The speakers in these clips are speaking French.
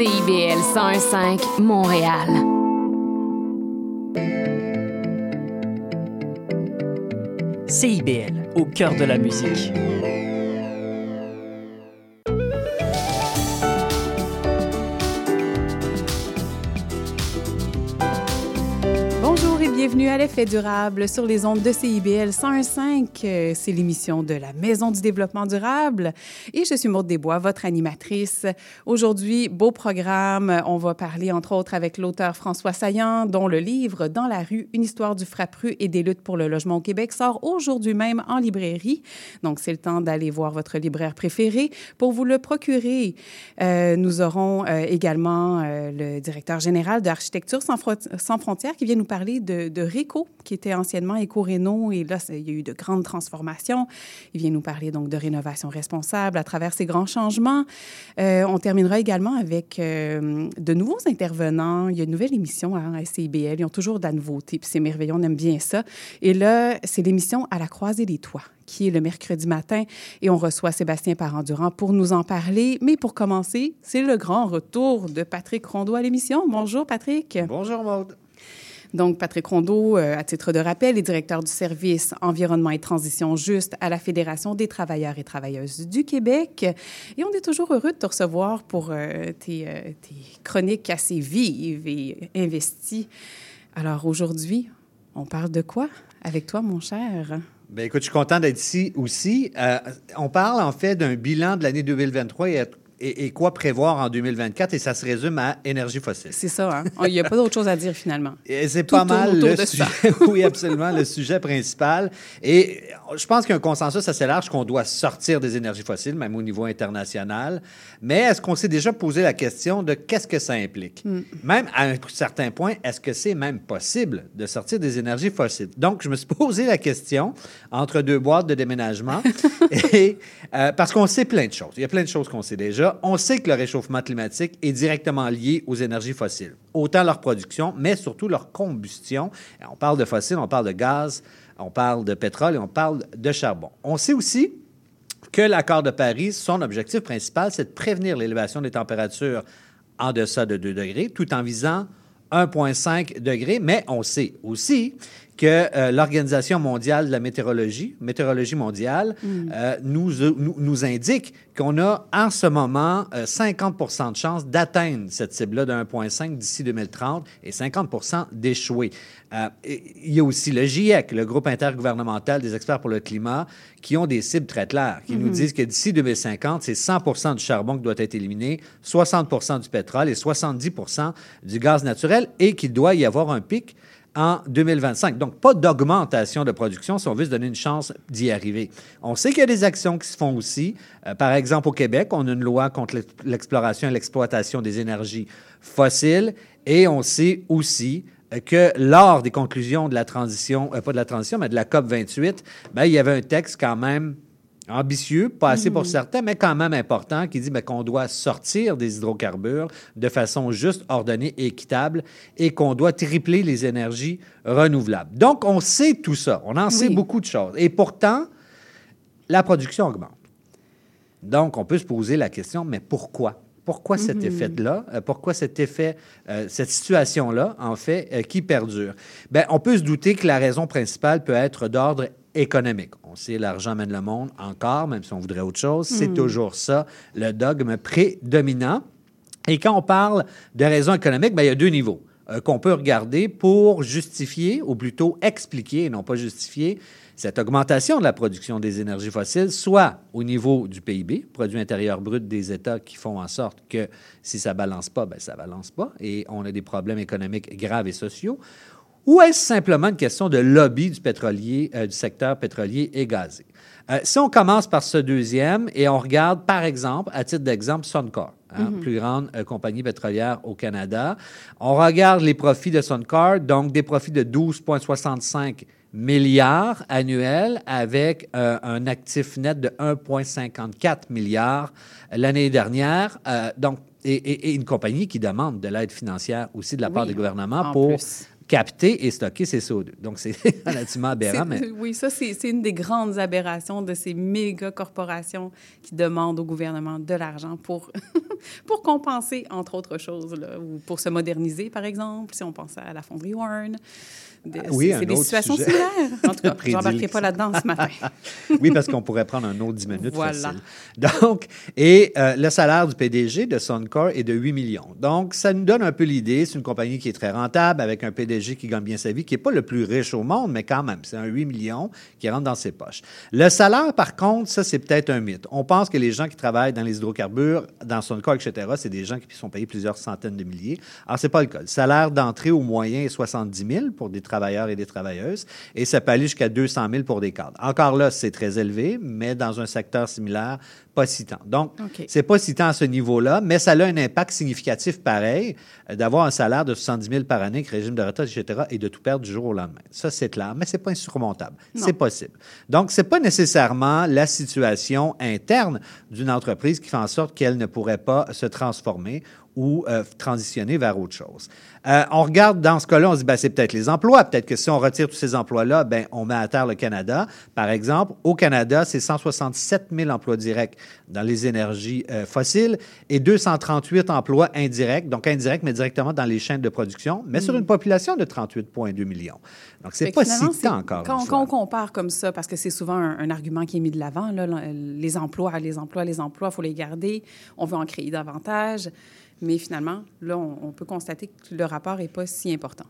CIBL 101.5 Montréal. CIBL, au cœur de la musique. Bienvenue à l'effet durable sur les ondes de CIBL 101.5. Euh, c'est l'émission de la Maison du développement durable et je suis Maude Desbois, votre animatrice. Aujourd'hui, beau programme. On va parler entre autres avec l'auteur François Saillant, dont le livre Dans la rue, une histoire du frappru et des luttes pour le logement au Québec sort aujourd'hui même en librairie. Donc, c'est le temps d'aller voir votre libraire préféré pour vous le procurer. Euh, nous aurons euh, également le directeur général d'Architecture sans, sans frontières qui vient nous parler de de RECO, qui était anciennement Éco-Réno, et là, il y a eu de grandes transformations. Il vient nous parler donc de rénovation responsable à travers ces grands changements. Euh, on terminera également avec euh, de nouveaux intervenants. Il y a une nouvelle émission hein, à CIBL. Ils ont toujours de la nouveauté, puis c'est merveilleux, on aime bien ça. Et là, c'est l'émission À la croisée des toits qui est le mercredi matin. Et on reçoit Sébastien Parendurant pour nous en parler. Mais pour commencer, c'est le grand retour de Patrick Rondeau à l'émission. Bonjour, Patrick. Bonjour, Maude. Donc, Patrick Rondeau, euh, à titre de rappel, est directeur du service Environnement et Transition Juste à la Fédération des travailleurs et travailleuses du Québec. Et on est toujours heureux de te recevoir pour euh, tes, euh, tes, chroniques assez vives et investies. Alors, aujourd'hui, on parle de quoi avec toi, mon cher? Bien, écoute, je suis content d'être ici aussi. on parle en fait d'un bilan de l'année 2023 et et, quoi prévoir en 2024 et ça se résume à énergie fossile. C'est ça, hein? Il n'y a pas d'autre chose à dire finalement. C'est pas mal le sujet. oui, absolument, le sujet principal. Et je pense qu'il y a un consensus assez large qu'on doit sortir des énergies fossiles, même au niveau international. Mais est-ce qu'on s'est déjà posé la question de qu'est-ce que ça implique? Hmm. Même à un certain point, est-ce que c'est même possible de sortir des énergies fossiles? Donc, je me suis posé la question entre deux boîtes de déménagement et euh, parce qu'on sait plein de choses. Il y a plein de choses qu'on sait déjà on sait que le réchauffement climatique est directement lié aux énergies fossiles, autant leur production, mais surtout leur combustion. On parle de fossiles, on parle de gaz, on parle de pétrole et on parle de charbon. On sait aussi que l'accord de Paris, son objectif principal, c'est de prévenir l'élévation des températures en deçà de 2 degrés, tout en visant 1,5 degré, mais on sait aussi que euh, l'Organisation mondiale de la météorologie, météorologie mondiale, mm. euh, nous, nous, nous, indique qu'on a en ce moment 50% euh, de chances d'atteindre cette cible-là de 1,5 d'ici 2030 et 50% d'échouer. il y a aussi le GIEC, le groupe intergouvernemental des experts pour le climat, qui ont des cibles très claires, qui nous mm-hmm. disent que d'ici 2050, c'est 100% du charbon qui doit être éliminé, 60% du pétrole et 70% du gaz naturel et qu'il doit y avoir un pic en 2025. Donc, pas d'augmentation de production si on veut se donner une chance d'y arriver. On sait qu'il y a des actions qui se font aussi. Euh, par exemple, au Québec, on a une loi contre l'exploration et l'exploitation des énergies fossiles et on sait aussi euh, que lors des conclusions de la transition, euh, pas de la transition, mais de la COP 28, ben, il y avait un texte quand même ambitieux, pas assez pour mhm. certains, mais quand même important, qui dit ben, qu'on doit sortir des hydrocarbures de façon juste, ordonnée et équitable et qu'on doit tripler les énergies renouvelables. Donc, on sait tout ça. On en sait beaucoup de choses. Et pourtant, la production augmente. Donc, on peut se poser la question, mais pourquoi? Pourquoi cet mhm. effet-là? Euh, pourquoi cet effet, euh, cette situation-là, en fait, euh, qui perdure? Bien, on peut se douter que la raison principale peut être d'ordre économique. On sait l'argent mène le monde encore, même si on voudrait autre chose. C'est hmm. toujours ça, le dogme prédominant. Et quand on parle de raisons économiques, bien, il y a deux niveaux euh, qu'on peut regarder pour justifier, ou plutôt expliquer, et non pas justifier, cette augmentation de la production des énergies fossiles, soit au niveau du PIB, produit intérieur brut des États, qui font en sorte que si ça ne balance pas, bien, ça ne balance pas, et on a des problèmes économiques graves et sociaux, ou est-ce simplement une question de lobby du pétrolier, euh, du secteur pétrolier et gazé? Euh, si on commence par ce deuxième et on regarde, par exemple, à titre d'exemple, Suncor, hein, mhm. plus grande euh, compagnie pétrolière au Canada, on regarde les profits de Suncor, donc des profits de 12,65 milliards annuels avec un actif net de 1,54 milliards l'année dernière. donc, et, une compagnie qui demande de l'aide financière aussi de la part du gouvernement pour capter et stocker ces CO2. Donc, c'est relativement aberrant. Mais... Oui, ça, c'est une des grandes aberrations de ces méga corporations qui demandent au gouvernement de l'argent pour pour compenser, entre autres choses, là, ou pour se moderniser, par exemple, si on pense à la fonderie Warren. Ah oui, c'est des situations similaires. En tout cas, je n'embarquerai pas là-dedans ce matin. oui, parce qu'on pourrait prendre un autre 10 minutes voilà. Donc, et euh, le salaire du PDG de Suncor est de 8 millions. Donc, ça nous donne un peu l'idée. C'est une compagnie qui est très rentable, avec un PDG qui gagne bien sa vie, qui n'est pas le plus riche au monde, mais quand même, c'est un 8 millions qui rentre dans ses poches. Le salaire, par contre, ça, c'est peut-être un mythe. On pense que les gens qui travaillent dans les hydrocarbures, dans Suncor, etc., c'est des gens qui sont payés plusieurs centaines de milliers. Alors, ce n'est pas le cas. Le salaire d'entrée au moyen est 70 000 pour des travailleurs et des travailleuses, et ça peut aller jusqu'à 200 000 pour des cadres. Encore là, c'est très élevé, mais dans un secteur similaire, pas si tant. Donc, c'est pas si tant à ce niveau-là, mais ça a un impact significatif pareil euh, d'avoir un salaire de 70 000 par année, régime de retraite, etc., et de tout perdre du jour au lendemain. Ça, c'est clair, mais c'est pas insurmontable. C'est possible. Donc, c'est pas nécessairement la situation interne d'une entreprise qui fait en sorte qu'elle ne pourrait pas se transformer ou euh, transitionner vers autre chose. Euh, on regarde dans ce cas-là, on se dit, ben, c'est peut-être les emplois. Peut-être que si on retire tous ces emplois-là, ben, on met à terre le Canada. Par exemple, au Canada, c'est 167 000 emplois directs dans les énergies euh, fossiles et 238 emplois indirects, donc indirects, mais directement dans les chaînes de production, mais sur une population de 38,2 millions. Donc, c'est pas si tant encore. Quand, on compare comme ça, parce que c'est souvent un, argument qui est mis de l'avant, les emplois, les emplois, les emplois, il faut les garder, on veut en créer davantage. Mais finalement, là, on, peut constater que le rapport n'est pas si important.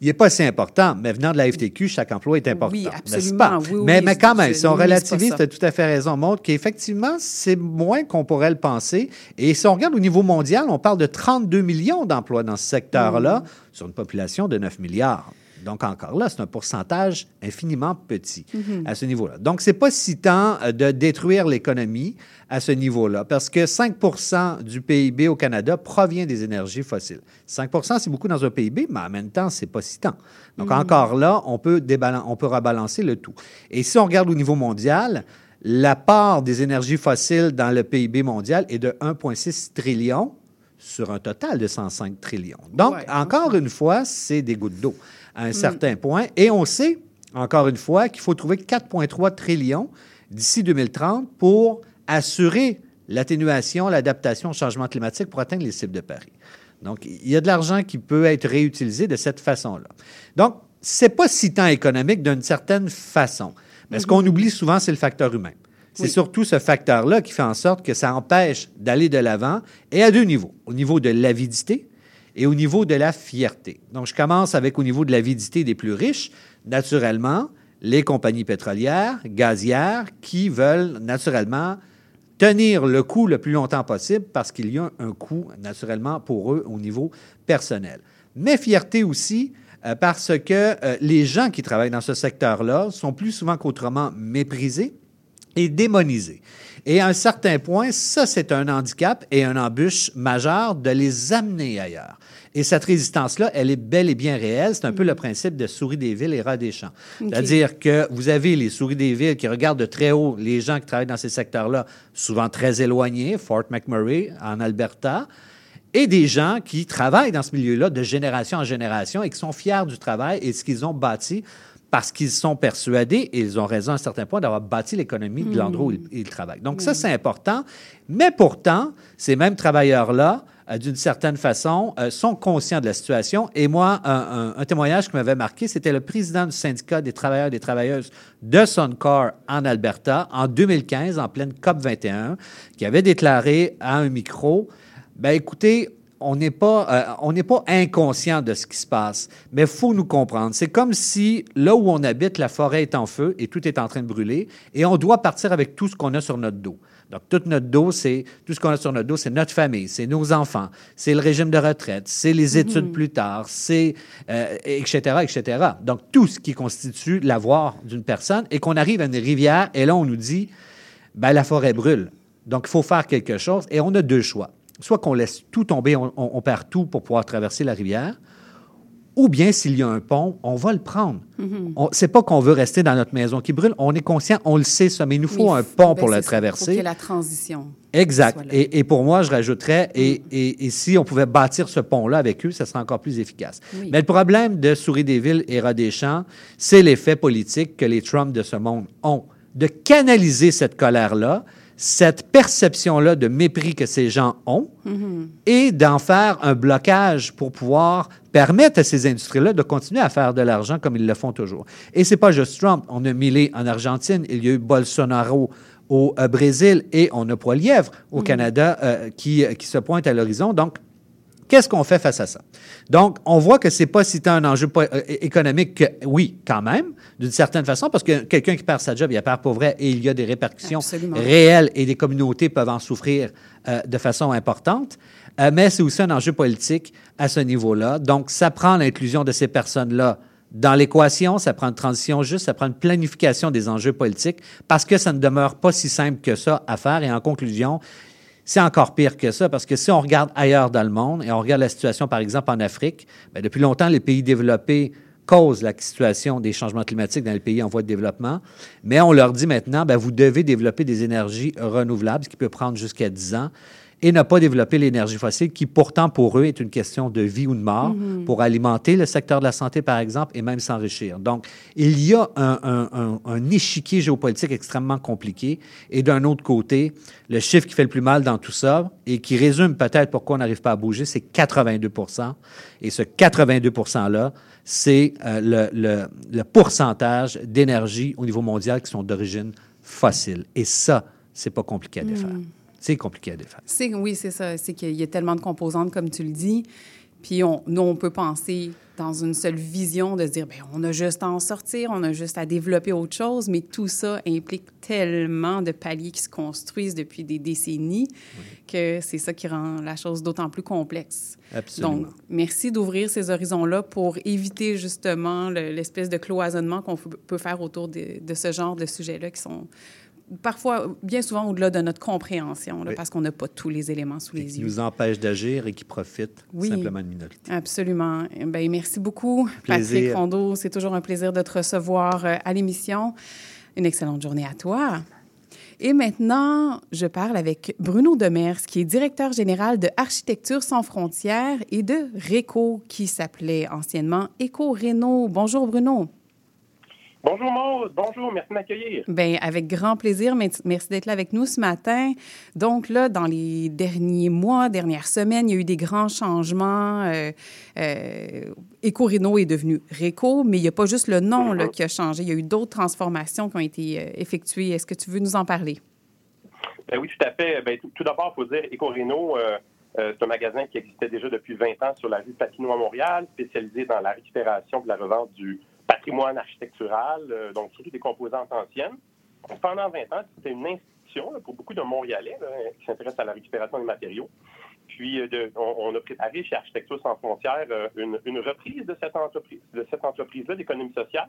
Il n'est pas si important, mais venant de la FTQ, chaque emploi est important. Oui, absolument. Oui, mais, mais quand même, si on relativise, tu as tout à fait raison, montre qu'effectivement, c'est moins qu'on pourrait le penser. Et si on regarde au niveau mondial, on parle de 32 millions d'emplois dans ce secteur-là, mm. sur une population de 9 milliards. Donc, encore là, c'est un pourcentage infiniment petit mm-hmm. à ce niveau-là. Donc, ce n'est pas si tant euh, de détruire l'économie à ce niveau-là, parce que 5% du PIB au Canada provient des énergies fossiles. 5% c'est beaucoup dans un PIB, mais en même temps, c'est pas si tant. Donc, mm-hmm. encore là, on peut, on peut rebalancer le tout. Et si on regarde au niveau mondial, la part des énergies fossiles dans le PIB mondial est de 1,6 trillion sur un total de 105 trillions. Donc, encore une fois, c'est des gouttes d'eau à un mm. certain point. Et on sait, encore une fois, qu'il faut trouver 4,3 trillions d'ici 2030 pour assurer l'atténuation, l'adaptation au changement climatique pour atteindre les cibles de Paris. Donc, il y a de l'argent qui peut être réutilisé de cette façon-là. Donc, c'est pas si tant économique d'une certaine façon. Mais ce mm-hmm. qu'on oublie souvent, c'est le facteur humain. C'est surtout ce facteur-là qui fait en sorte que ça empêche d'aller de l'avant et à deux niveaux. Au niveau de l'avidité, et au niveau de la fierté. Donc, je commence avec au niveau de l'avidité des plus riches, naturellement, les compagnies pétrolières, gazières, qui veulent naturellement tenir le coût le plus longtemps possible parce qu'il y a un coût naturellement pour eux au niveau personnel. Mais fierté aussi euh, parce que euh, les gens qui travaillent dans ce secteur-là sont plus souvent qu'autrement méprisés et démonisés. Et à un certain point, ça, c'est un handicap et un embûche majeur de les amener ailleurs. Et cette résistance-là, elle est bel et bien réelle. C'est un peu le mm. principe de souris des villes et rats des champs. C'est-à-dire que vous avez les souris des villes qui regardent de très haut les gens qui travaillent dans ces secteurs-là, souvent très éloignés, Fort McMurray en Alberta, et des gens qui travaillent dans ce milieu-là de génération en génération et qui sont fiers du travail et de ce qu'ils ont bâti parce qu'ils sont persuadés, et ils ont raison à un certain point, d'avoir bâti l'économie de l'endroit où ils, travaillent. Donc, ça, c'est important. Mais pourtant, ces mêmes travailleurs-là, euh, d'une certaine façon, euh, sont conscients de la situation. Et moi, un, témoignage qui m'avait marqué, c'était le président du syndicat des travailleurs et des travailleuses de Suncor en Alberta en 2015, en pleine COP 21, qui avait déclaré à un micro, ben écoutez, on n'est pas, euh, on n'est pas inconscient de ce qui se passe, mais il faut nous comprendre. C'est comme si là où on habite, la forêt est en feu et tout est en train de brûler, et on doit partir avec tout ce qu'on a sur notre dos. Donc, tout notre dos, c'est tout ce qu'on a sur notre dos, c'est notre famille, c'est nos enfants, c'est le régime de retraite, c'est les mm-hmm. études plus tard, c'est etc., euh, etc. Donc, tout ce qui constitue l'avoir d'une personne, et qu'on arrive à une rivière, et là, on nous dit, ben la forêt brûle. Donc, il faut faire quelque chose, et on a deux choix soit qu'on laisse tout tomber, on, perd tout pour pouvoir traverser la rivière, ou bien s'il y a un pont, on va le prendre. Mm-hmm. C'est pas qu'on veut rester dans notre maison qui brûle, on est conscient, on le sait ça, mais il nous faut un pont pour le traverser. Il faut ait la transition. Exact. Et, pour moi, je rajouterais, mm. et, si on pouvait bâtir ce pont-là avec eux, ça serait encore plus efficace. Mais le problème de Souris des Villes et Rat des Champs, c'est l'effet politique que les Trump de ce monde ont de canaliser cette colère-là cette perception-là de mépris que ces gens ont et d'en faire un blocage pour pouvoir permettre à ces industries-là de continuer à faire de l'argent comme ils le font toujours. Et c'est pas juste Trump. On a Millet en Argentine, il y a eu Bolsonaro au euh, Brésil et on a Poilièvre au Canada euh, qui, qui se pointe à l'horizon. Donc, Qu'est-ce qu'on fait face à ça? Donc, on voit que c'est pas si tant un enjeu euh, économique que, oui, quand même, d'une certaine façon, parce que quelqu'un qui perd sa job, il perd pour vrai et il y a des répercussions réelles et des communautés peuvent en souffrir euh, de façon importante. Euh, mais c'est aussi un enjeu politique à ce niveau-là. Donc, ça prend l'inclusion de ces personnes-là dans l'équation, ça prend une transition juste, ça prend une planification des enjeux politiques parce que ça ne demeure pas si simple que ça à faire. Et en conclusion, c'est encore pire que ça, parce que si on regarde ailleurs dans le monde, et on regarde la situation, par exemple, en Afrique, bien, depuis longtemps, les pays développés causent la situation des changements climatiques dans les pays en voie de développement, mais on leur dit maintenant, bien, vous devez développer des énergies renouvelables, ce qui peut prendre jusqu'à 10 ans et ne pas développer l'énergie fossile, qui pourtant pour eux est une question de vie ou de mort, mhm. pour alimenter le secteur de la santé, par exemple, et même s'enrichir. Donc, il y a un, un, échiquier géopolitique extrêmement compliqué. Et d'un autre côté, le chiffre qui fait le plus mal dans tout ça, et qui résume peut-être pourquoi on n'arrive pas à bouger, c'est 82% Et ce 82 %-là, c'est euh, le, le, le pourcentage d'énergie au niveau mondial qui sont d'origine fossile. Et ça, c'est pas compliqué à défaire. Hmm. C'est compliqué à défaire. Oui, c'est ça. C'est qu'il y a tellement de composantes, comme tu le dis. Puis on, nous, on peut penser dans une seule vision de se dire, bien, on a juste à en sortir, on a juste à développer autre chose, mais tout ça implique tellement de paliers qui se construisent depuis des décennies que c'est ça qui rend la chose d'autant plus complexe. Absolument. Donc, merci d'ouvrir ces horizons-là pour éviter justement l'espèce de cloisonnement qu'on peut faire autour de, de ce genre de sujets-là qui sont parfois, bien souvent au-delà de notre compréhension, parce qu'on n'a pas tous les éléments sous les yeux. Qui nous empêche d'agir et qui profitent simplement de minorité. Absolument. Bien, merci beaucoup, Patrick Rondeau. C'est toujours un plaisir de te recevoir euh, à l'émission. Une excellente journée à toi. Et maintenant, je parle avec Bruno Demers, qui est directeur général de Architecture sans frontières et de RECO, qui s'appelait anciennement Éco-Réno. Bonjour, Bruno. Bonjour Maud, bonjour, merci de m'accueillir. Bien, avec grand plaisir, merci d'être là avec nous ce matin. Donc là, dans les derniers mois, dernières semaines, il y a eu des grands changements. Euh, euh, est devenu Réco, mais il n'y a pas juste le nom là, qui a changé, il y a eu d'autres transformations qui ont été euh, effectuées. Est-ce que tu veux nous en parler? Ben oui, tout à fait. Ben, tout, d'abord, il faut dire, Éco-Réno, euh, c'est un magasin qui existait déjà depuis 20 ans sur la rue Papineau à Montréal, spécialisé dans la récupération de la revente du patrimoine architectural, euh, donc surtout des composantes anciennes. pendant 20 ans, c'était une institution pour beaucoup de Montréalais qui s'intéressent à la récupération des matériaux. Puis, euh, on, a préparé chez Architecture sans frontières euh, une, reprise de cette entreprise, de cette entreprise-là d'économie sociale.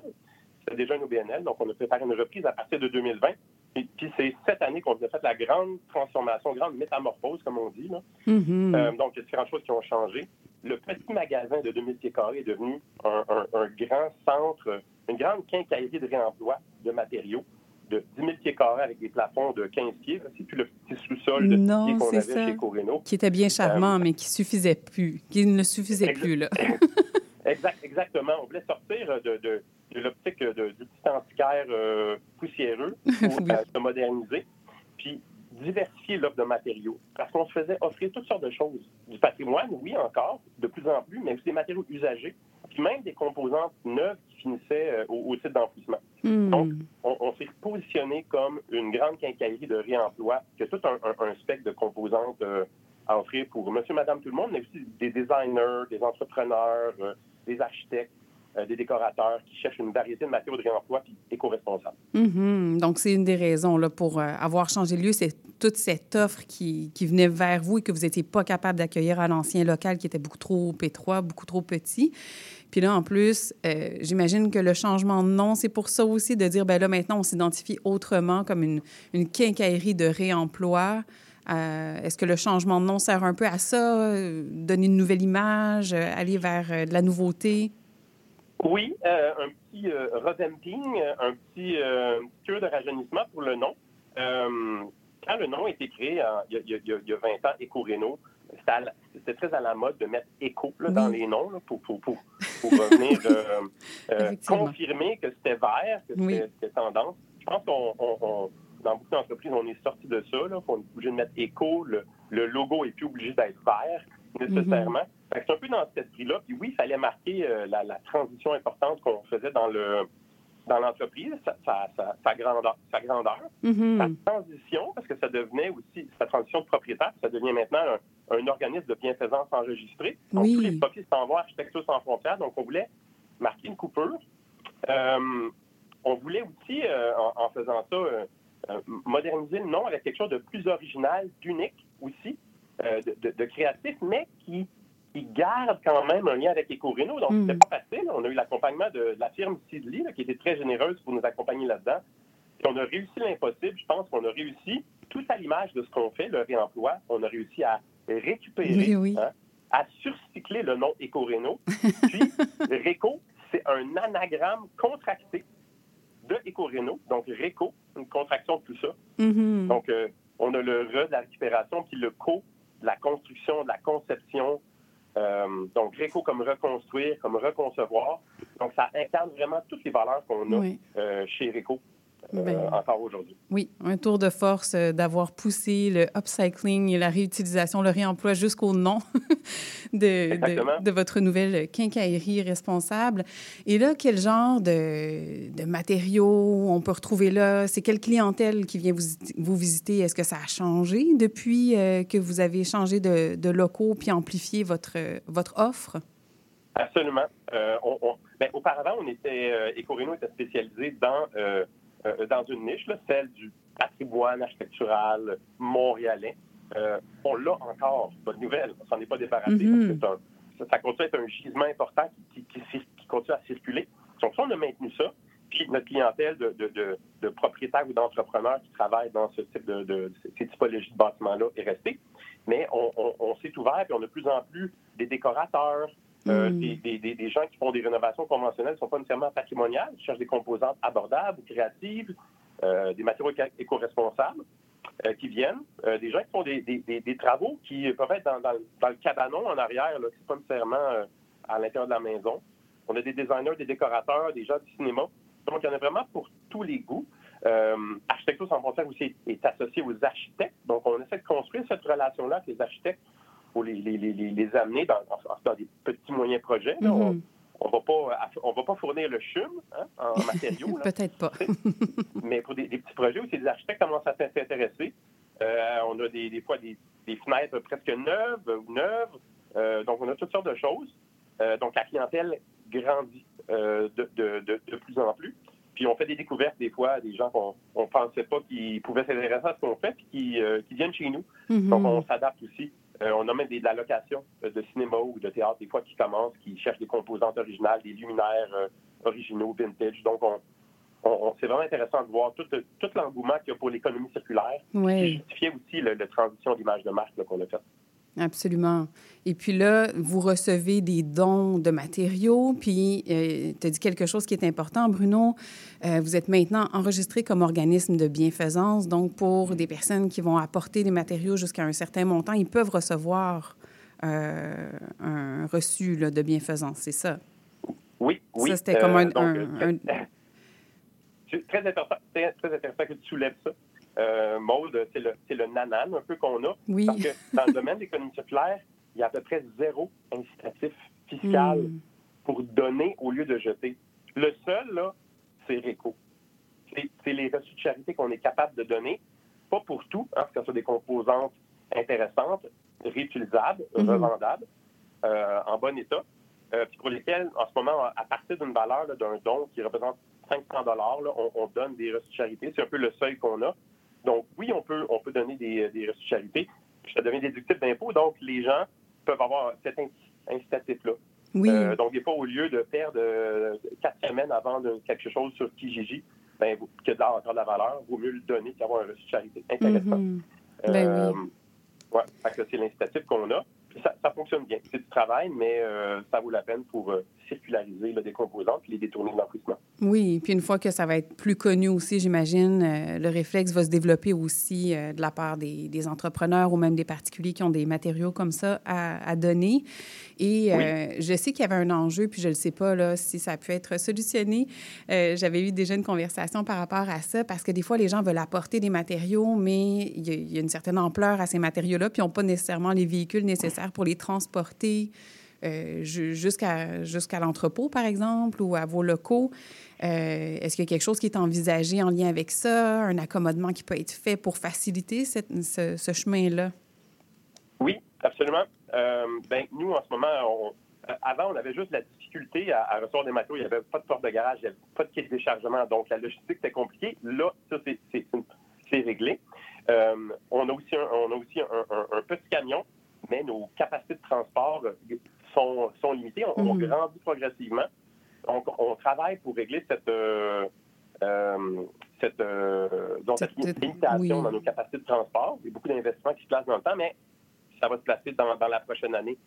C'était déjà une OBNL, donc on a préparé une reprise à partir de 2020. Et puis, c'est cette année qu'on a fait la grande transformation, grande métamorphose, comme on dit. Mm-hmm. donc, il y a différentes choses qui ont changé le petit magasin de 2000 pieds carrés est devenu un, grand centre, une grande quincaillerie de réemploi de matériaux de 10 000 pieds carrés avec des plafonds de 15 pieds. C'est plus le petit sous-sol de pieds qu'on avait chez Corino. Qui était bien charmant, euh, mais qui suffisait plus, qui ne suffisait plus. Là. exact, exactement. On voulait sortir de, de, l'optique du petit antiquaire euh, poussiéreux pour euh, se moderniser. Puis diversifier l'offre de matériaux. Parce qu'on se faisait offrir toutes sortes de choses. Du patrimoine, oui, encore, de plus en plus, mais aussi des matériaux usagés, puis même des composantes neuves qui finissaient euh, au, site d'enfouissement. Hmm. Donc, on, s'est positionné comme une grande quincaillerie de réemploi, qui a tout un, spectre de composantes euh, à offrir pour monsieur, madame, tout le monde, mais aussi des designers, des entrepreneurs, euh, des architectes. Des décorateurs qui cherchent une variété de matériaux de réemploi éco-responsables. Mm-hmm. Donc, c'est une des raisons là, pour euh, avoir changé de lieu, c'est toute cette offre qui, venait vers vous et que vous n'étiez pas capable d'accueillir à l'ancien local qui était beaucoup trop étroit, beaucoup trop petit. Puis là, en plus, euh, j'imagine que le changement de nom, c'est pour ça aussi de dire, ben là, maintenant, on s'identifie autrement comme une, quincaillerie de réemploi. Est-ce que le changement de nom sert un peu à ça, donner une nouvelle image, aller vers de la nouveauté? Oui, euh, un petit euh, revamping, un petit euh, cure de rajeunissement pour le nom. Euh, quand le nom a été créé il, y a, 20 ans, Éco-Réno, c'était très à la mode de mettre éco dans les noms pour, pour, pour, pour venir confirmer que c'était vert, que c'était tendance. Je pense qu'on dans beaucoup d'entreprises, on est sorti de ça. Là. On est obligé de mettre éco. Le, logo est plus obligé d'être vert nécessairement. Mm-hmm. C'est un peu dans cet esprit-là. Puis oui, il fallait marquer la, transition importante qu'on faisait dans le dans l'entreprise, sa, grandeur. Sa, grandeur. Mm-hmm. sa transition, parce que ça devenait aussi, sa transition de propriétaire, ça devient maintenant un, organisme de bienfaisance enregistré. Donc, tous les papiers s'en vont Architecture sans frontières. Donc, on voulait marquer une coupure. Euh, on voulait aussi, euh, en, faisant ça, euh, moderniser le nom avec quelque chose de plus original, d'unique aussi, de, créatif, mais qui, garde quand même un lien avec Ecorino. Donc, c'était mm. pas facile. On a eu l'accompagnement de, la firme Sidley, qui était très généreuse pour nous accompagner là-dedans. Et on a réussi l'impossible. Je pense qu'on a réussi, tout à l'image de ce qu'on fait, le réemploi, on a réussi à récupérer, hein, à surcycler le nom Ecoreno. Puis, RECO, c'est un anagramme contracté de Ecoreno, donc RECO, une contraction de tout ça. Mm-hmm. Donc, euh, on a le RE de la récupération, puis le CO de la construction, de la conception. Euh, donc, RECO comme reconstruire, comme reconcevoir. Donc, ça incarne vraiment toutes les valeurs qu'on a euh, chez RECO. Euh, encore aujourd'hui. Oui, un tour de force euh, d'avoir poussé le upcycling et la réutilisation, le réemploi jusqu'au nom de, de, votre nouvelle quincaillerie responsable. Et là, quel genre de, de matériaux on peut retrouver là? C'est quelle clientèle qui vient vous, vous visiter? Est-ce que ça a changé depuis euh, que vous avez changé de, locaux puis amplifié votre, votre offre? Absolument. on, ben, auparavant, on était, Ecorino était spécialisé dans euh, dans une niche, celle du patrimoine architectural montréalais. Euh, on l'a encore, bonne nouvelle, on s'en est pas débarrassé. Mm-hmm. ça, continue à être un gisement important qui, continue à circuler. Donc, ça, on a maintenu ça. Puis notre clientèle de, propriétaires ou d'entrepreneurs qui travaillent dans ce type de, ces typologies de bâtiments-là est restée. Mais on, s'est ouvert, et on a de plus en plus des décorateurs, euh, hmm. des, gens qui font des rénovations conventionnelles ne sont pas nécessairement patrimoniales, ils cherchent des composantes abordables, créatives, euh, des matériaux éco-responsables euh, qui viennent, des gens qui font des, travaux qui peuvent être dans, le cabanon en arrière, là, qui pas nécessairement à l'intérieur de la maison. On a des designers, des décorateurs, des gens du cinéma. Donc, il y en a vraiment pour tous les goûts. Architecture sans frontières aussi est associé aux architectes. Donc, on essaie de construire cette relation-là avec les architectes les, les, amener dans, dans, des petits moyens projets. Mm-hmm. On va pas on va pas fournir le chum hein, en matériaux. Peut-être pas. mais pour des, petits projets où les architectes commencent à s'intéresser, euh, on a des, fois des, fenêtres presque neuves ou neuves. Euh, donc, on a toutes sortes de choses. Euh, donc, la clientèle grandit de, de, plus en plus. Puis on fait des découvertes des fois des gens qu'on ne pensait pas qu'ils pouvaient s'intéresser à ce qu'on fait, puis qui, qui, viennent chez nous. Mm-hmm. Donc on s'adapte aussi euh, on a même des, de la location euh, de cinéma ou de théâtre, des fois, qui commencent, qui cherchent des composantes originales, des luminaires euh, originaux, vintage. Donc, on, c'est vraiment intéressant de voir tout, l'engouement qu'il y a pour l'économie circulaire, oui. qui justifiait aussi la transition d'image de marque qu'on a faite. Absolument. Et puis là, vous recevez des dons de matériaux, puis euh, tu as dit quelque chose qui est important, Bruno. Euh, vous êtes maintenant enregistré comme organisme de bienfaisance. Donc, pour des personnes qui vont apporter des matériaux jusqu'à un certain montant, ils peuvent recevoir euh, un reçu de bienfaisance, c'est ça? Oui, oui. Ça, c'était comme un, Très, intéressant, très intéressant que tu soulèves ça euh, Maude, c'est le, le nanan un peu qu'on a. Oui. Parce que dans le domaine de l'économie circulaire, il y a à peu près zéro incitatif fiscal hmm. pour donner au lieu de jeter. Le seul, là, c'est RECO. C'est les reçus de charité qu'on est capable de donner, pas pour tout, hein, parce que ce sont des composantes intéressantes, réutilisables, hmm. revendables, euh, en bon état, euh, puis pour lesquels, en ce moment, à partir d'une valeur d'un don qui représente 500 dollars, on, on, donne des reçus de charité. C'est un peu le seuil qu'on a. Donc, oui, on peut, on peut donner des, des reçus de charité. Ça devient déductible d'impôt, donc les gens peuvent avoir cet incitatif-là. Oui. Euh, donc, des fois, au lieu de perdre euh, quatre semaines avant de quelque chose sur Kijiji, ben, que de encore de la valeur, vaut mieux le donner qu'avoir un reçu de charité. Intéressant. Mm -hmm. ben euh, oui. Ouais, c'est l'incitatif qu'on a. Ça, ça, fonctionne bien. C'est du travail, mais ça vaut la peine pour circulariser le des et les détourner de l'enfouissement. Oui, puis une fois que ça va être plus connu aussi, j'imagine, euh, le réflexe va se développer aussi euh, de la part des, des, entrepreneurs ou même des particuliers qui ont des matériaux comme ça à, à donner. Et euh, je sais qu'il y avait un enjeu, puis je ne sais pas là, si ça peut être solutionné. J'avais eu déjà une conversation par rapport à ça, parce que des fois, les gens veulent apporter des matériaux, mais il y, a, il y a une certaine ampleur à ces matériaux-là, puis ils n'ont pas nécessairement les véhicules nécessaires pour les transporter. Euh, jusqu'à l'entrepôt, par exemple, ou à vos locaux. Euh, est-ce qu'il y a quelque chose qui est envisagé en lien avec ça, un accommodement qui peut être fait pour faciliter ce, chemin-là? Oui, absolument. Euh, ben, nous, en ce moment, avant, on avait juste la difficulté à, recevoir des matériaux. Il n'y avait pas de porte de garage, il n'y avait pas de kit de déchargement. Donc, la logistique était compliquée. Là, ça, c'est réglé. on a aussi, on a aussi un, petit camion, mais nos capacités de transport sont, sont limitées. On, on, mhm. grandit progressivement. Donc, on travaille pour régler cette, euh, euh, cette, euh, donc, cette limitation dans nos capacités de transport. Il y a beaucoup d'investissements qui se placent dans le temps, mais ça va se placer dans, dans la prochaine année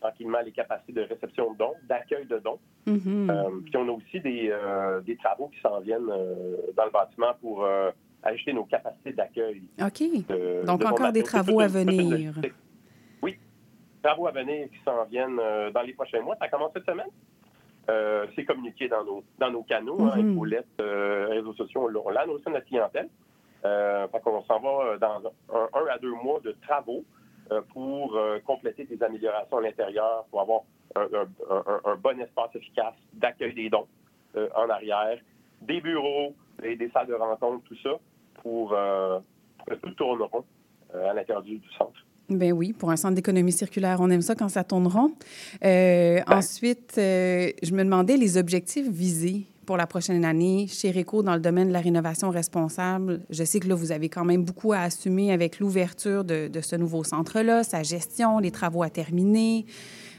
tranquillement les capacités de réception de dons, d'accueil de dons. Mhm. puis on a aussi des, des travaux qui s'en viennent dans le bâtiment pour ajouter nos capacités d'accueil. OK. Donc encore des travaux à venir travaux à venir qui s'en viennent euh, dans les prochains mois. Ça commence cette semaine? Euh, c'est communiqué dans nos, dans nos canaux, mm -hmm. réseaux sociaux, on l'a annoncé à notre clientèle. Euh, qu'on s'en va dans un, à deux mois de travaux pour compléter des améliorations à l'intérieur, pour avoir un, bon espace efficace d'accueil des dons en arrière, des bureaux, et des salles de rencontre, tout ça, pour que tout tourneront à l'intérieur du centre. Ben oui, pour un centre d'économie circulaire, on aime ça quand ça tourne rond. Euh, ensuite, euh, je me demandais les objectifs visés pour la prochaine année chez RECO dans le domaine de la rénovation responsable. Je sais que là, vous avez quand même beaucoup à assumer avec l'ouverture de, ce nouveau centre-là, sa gestion, les travaux à terminer,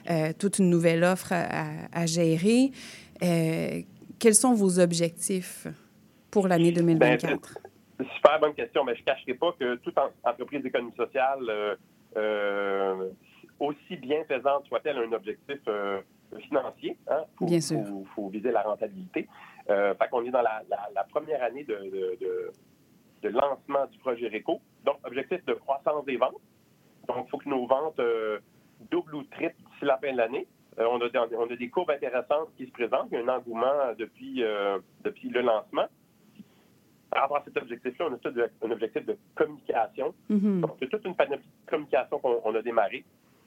euh, toute une nouvelle offre à, gérer. quels sont vos objectifs pour l'année 2024? Ben, super bonne question, mais je ne cacherai pas que toute entreprise d'économie sociale aussi bien faisante soit-elle un objectif euh, financier. Hein? bien sûr. Il faut, viser la rentabilité. Euh, fait qu'on est dans la, première année de, de, lancement du projet RECO. Donc, objectif de croissance des ventes. Donc, il faut que nos ventes euh, doublent ou triplent d'ici la fin de l'année. on, a, on, a, des courbes intéressantes qui se présentent. Il y a un engouement depuis, depuis le lancement par rapport à cet objectif-là, on a tout un objectif de communication. Mm-hmm. Donc, c'est toute une panoplie de communication qu'on a démarré,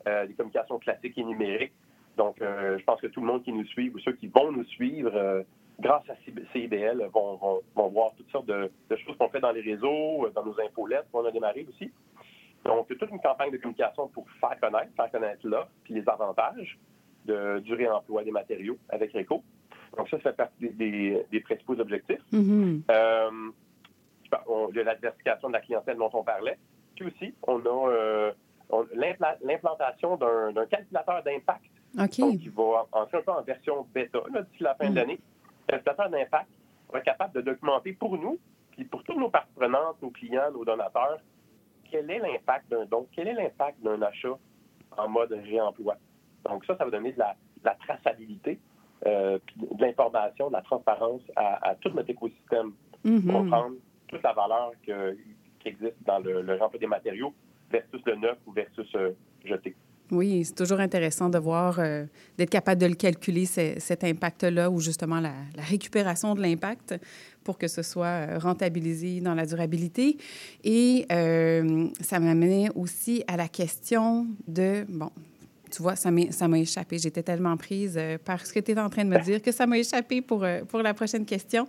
euh, des communications classiques et numériques. Donc, euh, je pense que tout le monde qui nous suit ou ceux qui vont nous suivre, euh, grâce à CIBL, vont, vont, voir toutes sortes de, choses qu'on fait dans les réseaux, dans nos infolettes qu'on a démarré aussi. Donc, toute une campagne de communication pour faire connaître, faire connaître l'offre, puis les avantages de, du réemploi des matériaux avec RECO. Donc ça, ça fait partie des, principaux objectifs. Mm-hmm. Euh, il y a la diversification de la clientèle dont on parlait. Puis aussi, on a euh, l'implantation d'un calculateur d'impact. qui va entrer un peu en version bêta d'ici la fin de mm. l'année. Le calculateur d'impact va être capable de documenter pour nous, puis pour tous nos parties prenantes, nos clients, nos donateurs, quel est l'impact d'un don, quel est l'impact d'un achat en mode réemploi. Donc ça, ça va donner de la traçabilité. Euh, de l'information, de la transparence à, tout notre écosystème pour mm-hmm. comprendre toute la valeur qui existe dans le, le remploi des matériaux versus le neuf ou versus euh, jeté. Oui, c'est toujours intéressant de voir, euh, d'être capable de le calculer, cet impact-là, ou justement la, récupération de l'impact pour que ce soit rentabilisé dans la durabilité. Et ça m'amenait aussi à la question de, bon, tu vois, ça m'a échappé. J'étais tellement prise euh, par ce que tu es en train de me dire que ça m'a échappé pour, euh, pour la prochaine question.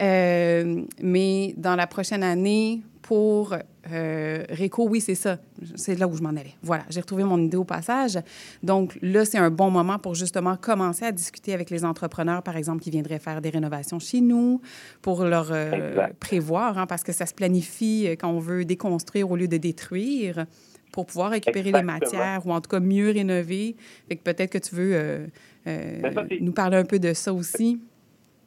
Euh, mais dans la prochaine année, pour RECO, oui, c'est ça. C'est là où je m'en allais. Voilà, j'ai retrouvé mon idée au passage. Donc là, c'est un bon moment pour justement commencer à discuter avec les entrepreneurs, par exemple, qui viendraient faire des rénovations chez nous, pour leur prévoir, hein, parce que ça se planifie quand on veut déconstruire au lieu de détruire pour pouvoir récupérer les matières ou en tout cas mieux rénover. Fait que peut-être que tu veux euh, euh, ben, nous parler un peu de ça aussi.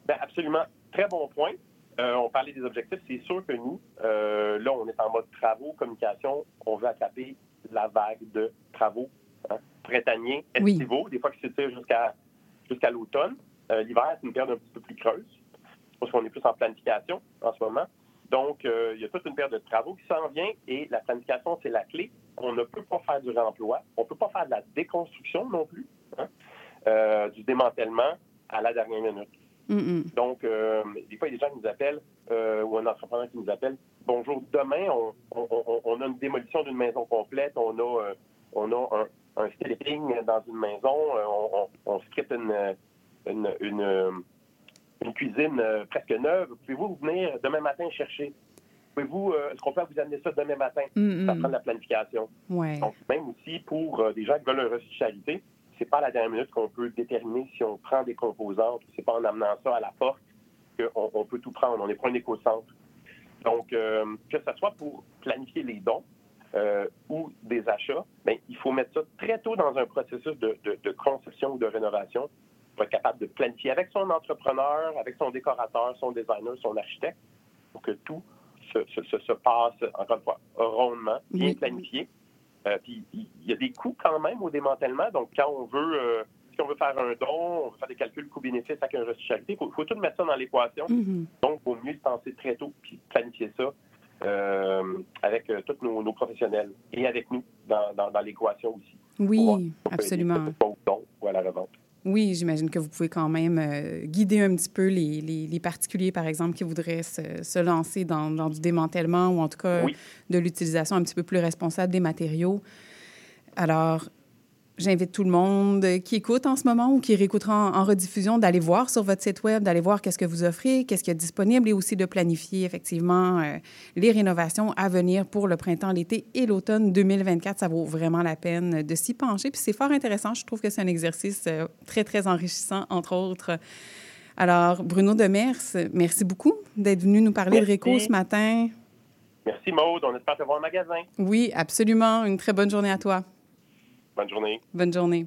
Bien, absolument. Très bon point. Euh, on parlait des objectifs. C'est sûr que nous, là, on est en mode travaux, communication. On veut attraper la vague de travaux hein, printaniers, estivaux, des fois qui se jusqu'à jusqu'à l'automne. L'hiver, c'est une période un petit peu plus creuse. parce qu'on est plus en planification en ce moment. Donc, euh, il y a toute une période de travaux qui s'en vient et la planification, c'est la clé. On ne peut pas faire du remploi, on ne peut pas faire de la déconstruction non plus, hein, euh, du démantèlement à la dernière minute. Donc, euh, des fois, il y a des gens qui nous appellent ou un entrepreneur qui nous appelle Bonjour, demain, on, a une démolition d'une maison complète, on a, on a un, un dans une maison, on, on, script une, une une cuisine euh, presque neuve. Pouvez-vous venir demain matin chercher? Pouvez-vous, euh, est-ce qu'on peut vous amener ça demain matin? Ça prend de la planification. Donc, même aussi pour euh, des gens qui veulent un reçu de charité, c'est pas à la dernière minute qu'on peut déterminer si on prend des composantes. C'est pas en amenant ça à la porte qu'on on peut tout prendre. On n'est pas un éco-centre. Donc, que ce soit pour planifier les dons ou des achats, bien, il faut mettre ça très tôt dans un processus de, de conception ou de rénovation pour être capable de planifier avec son entrepreneur, avec son décorateur, son designer, son architecte, pour que tout se, se, passe, encore une fois, rondement, bien planifié. Euh, puis il y a des coûts quand même au démantèlement. Donc, quand on veut, euh, si on veut faire un don, on veut faire des calculs coûts-bénéfices avec un reçu de charité, il faut, tout mettre ça dans l'équation. Mm-hmm. Donc, il vaut mieux le penser très tôt puis planifier ça euh, avec tous nos, professionnels et avec nous dans, dans, l'équation aussi. Oui, absolument. Au don ou à la revente. Oui, j'imagine que vous pouvez quand même euh, guider un petit peu les, les, particuliers, par exemple, qui voudraient se, se lancer dans, dans, du démantèlement ou en tout cas de l'utilisation un petit peu plus responsable des matériaux. Alors, J'invite tout le monde qui écoute en ce moment ou qui réécoutera en, rediffusion d'aller voir sur votre site web, d'aller voir qu'est-ce que vous offrez, qu'est-ce qui est disponible et aussi de planifier effectivement euh, les rénovations à venir pour le printemps, l'été et l'automne 2024. Ça vaut vraiment la peine de s'y pencher. Puis c'est fort intéressant. Je trouve que c'est un exercice euh, très, très enrichissant, entre autres. Alors, Bruno Demers, merci beaucoup d'être venu nous parler de Réco ce matin. Merci, Maude. On espère te voir au magasin. Oui, absolument. Une très bonne journée à toi. Bonne journée. Bonne journée.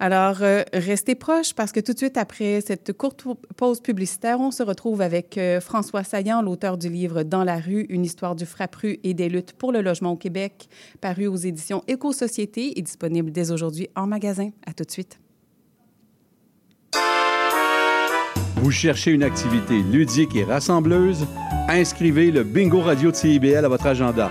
Alors, euh, restez proches parce que tout de suite après cette courte pause publicitaire, on se retrouve avec euh, François Saillant, l'auteur du livre Dans la rue, une histoire du frappru et des luttes pour le logement au Québec, paru aux éditions Éco-Société et disponible dès aujourd'hui en magasin. À tout de suite. Vous cherchez une activité ludique et rassembleuse? Inscrivez le Bingo Radio de CIBL à votre agenda.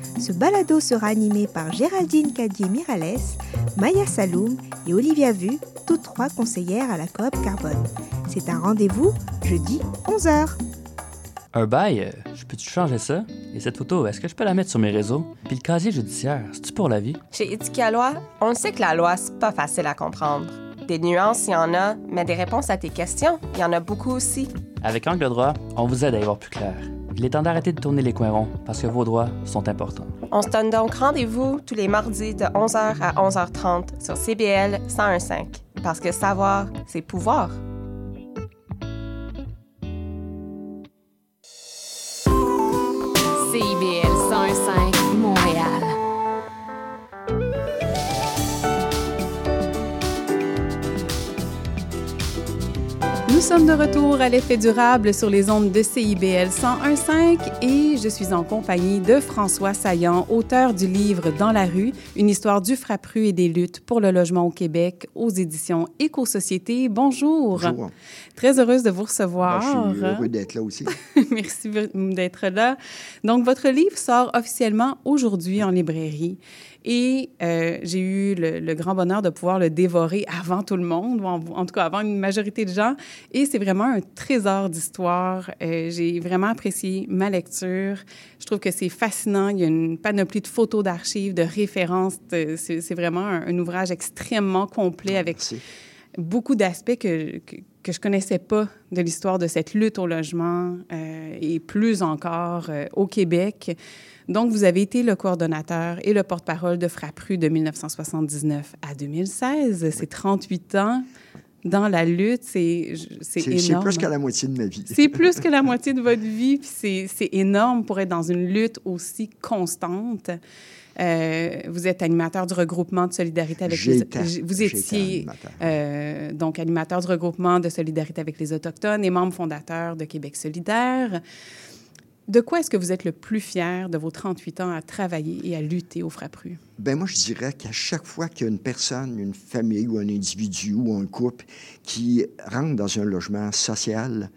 Ce balado sera animé par Géraldine Cadier-Mirales, Maya Saloum et Olivia Vu, toutes trois conseillères à la coop Carbone. C'est un rendez-vous jeudi 11h. Un bail, je peux-tu changer ça? Et cette photo, est-ce que je peux la mettre sur mes réseaux? Puis le casier judiciaire, c'est-tu pour la vie? Chez Éthique Loi, on sait que la loi, c'est pas facile à comprendre. Des nuances, il y en a, mais des réponses à tes questions, il y en a beaucoup aussi. Avec Angle Droit, on vous aide à y voir plus clair. Il est temps d'arrêter de tourner les coins ronds parce que vos droits sont importants. On se donne donc rendez-vous tous les mardis de 11h à 11h30 sur CBL 101.5 parce que savoir, c'est pouvoir. CIBL 101.5 Nous sommes de retour à l'effet durable sur les ondes de CIBL 101.5 et je suis en compagnie de François Saillant, auteur du livre Dans la rue, une histoire du frappru et des luttes pour le logement au Québec aux éditions Éco-Société. Bonjour. Bonjour. Très heureuse de vous recevoir. Ben, je suis heureux d'être là aussi. Merci d'être là. Donc, votre livre sort officiellement aujourd'hui en librairie. Et euh, j'ai eu le, le, grand bonheur de pouvoir le dévorer avant tout le monde, en, en tout cas avant une majorité de gens. Et c'est vraiment un trésor d'histoire. Euh, j'ai vraiment apprécié ma lecture. Je trouve que c'est fascinant. Il y a une panoplie de photos d'archives, de références. C'est vraiment un, un, ouvrage extrêmement complet avec Merci. beaucoup d'aspects que, que, que, je connaissais pas de l'histoire de cette lutte au logement euh, et plus encore euh, au Québec. Donc, vous avez été le coordonnateur et le porte-parole de Frappru de 1979 à 2016. C'est 38 ans dans la lutte, c'est énorme. C'est plus que la moitié de ma vie. C'est plus que la moitié de votre vie, puis c'est énorme pour être dans une lutte aussi constante. Euh, vous êtes animateur du regroupement de solidarité avec les... Vous étiez euh, donc animateur du regroupement de solidarité avec les Autochtones et membre fondateur de Québec solidaire. De quoi est-ce que vous êtes le plus fier de vos 38 ans à travailler et à lutter au Frappru? Ben moi, je dirais qu'à chaque fois qu'il y a une personne, une famille ou un individu ou un couple qui rentre dans un logement social,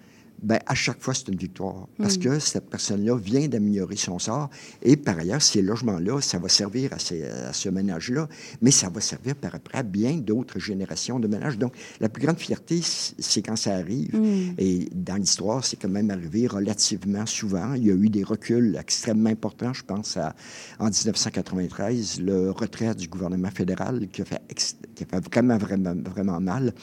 ben, à chaque fois, c'est une victoire. Parce mmh. que cette personne-là vient d'améliorer son sort. Et par ailleurs, ces logements-là, ça va servir à, ces, à ce ménage-là, mais ça va servir par après à bien d'autres générations de ménages. Donc, la plus grande fierté, c'est quand ça arrive. Mmh. Et dans l'histoire, c'est quand même arrivé relativement souvent. Il y a eu des reculs extrêmement importants. Je pense à, en 1993, le retrait du gouvernement fédéral qui a fait, qui a fait vraiment, vraiment, vraiment mal.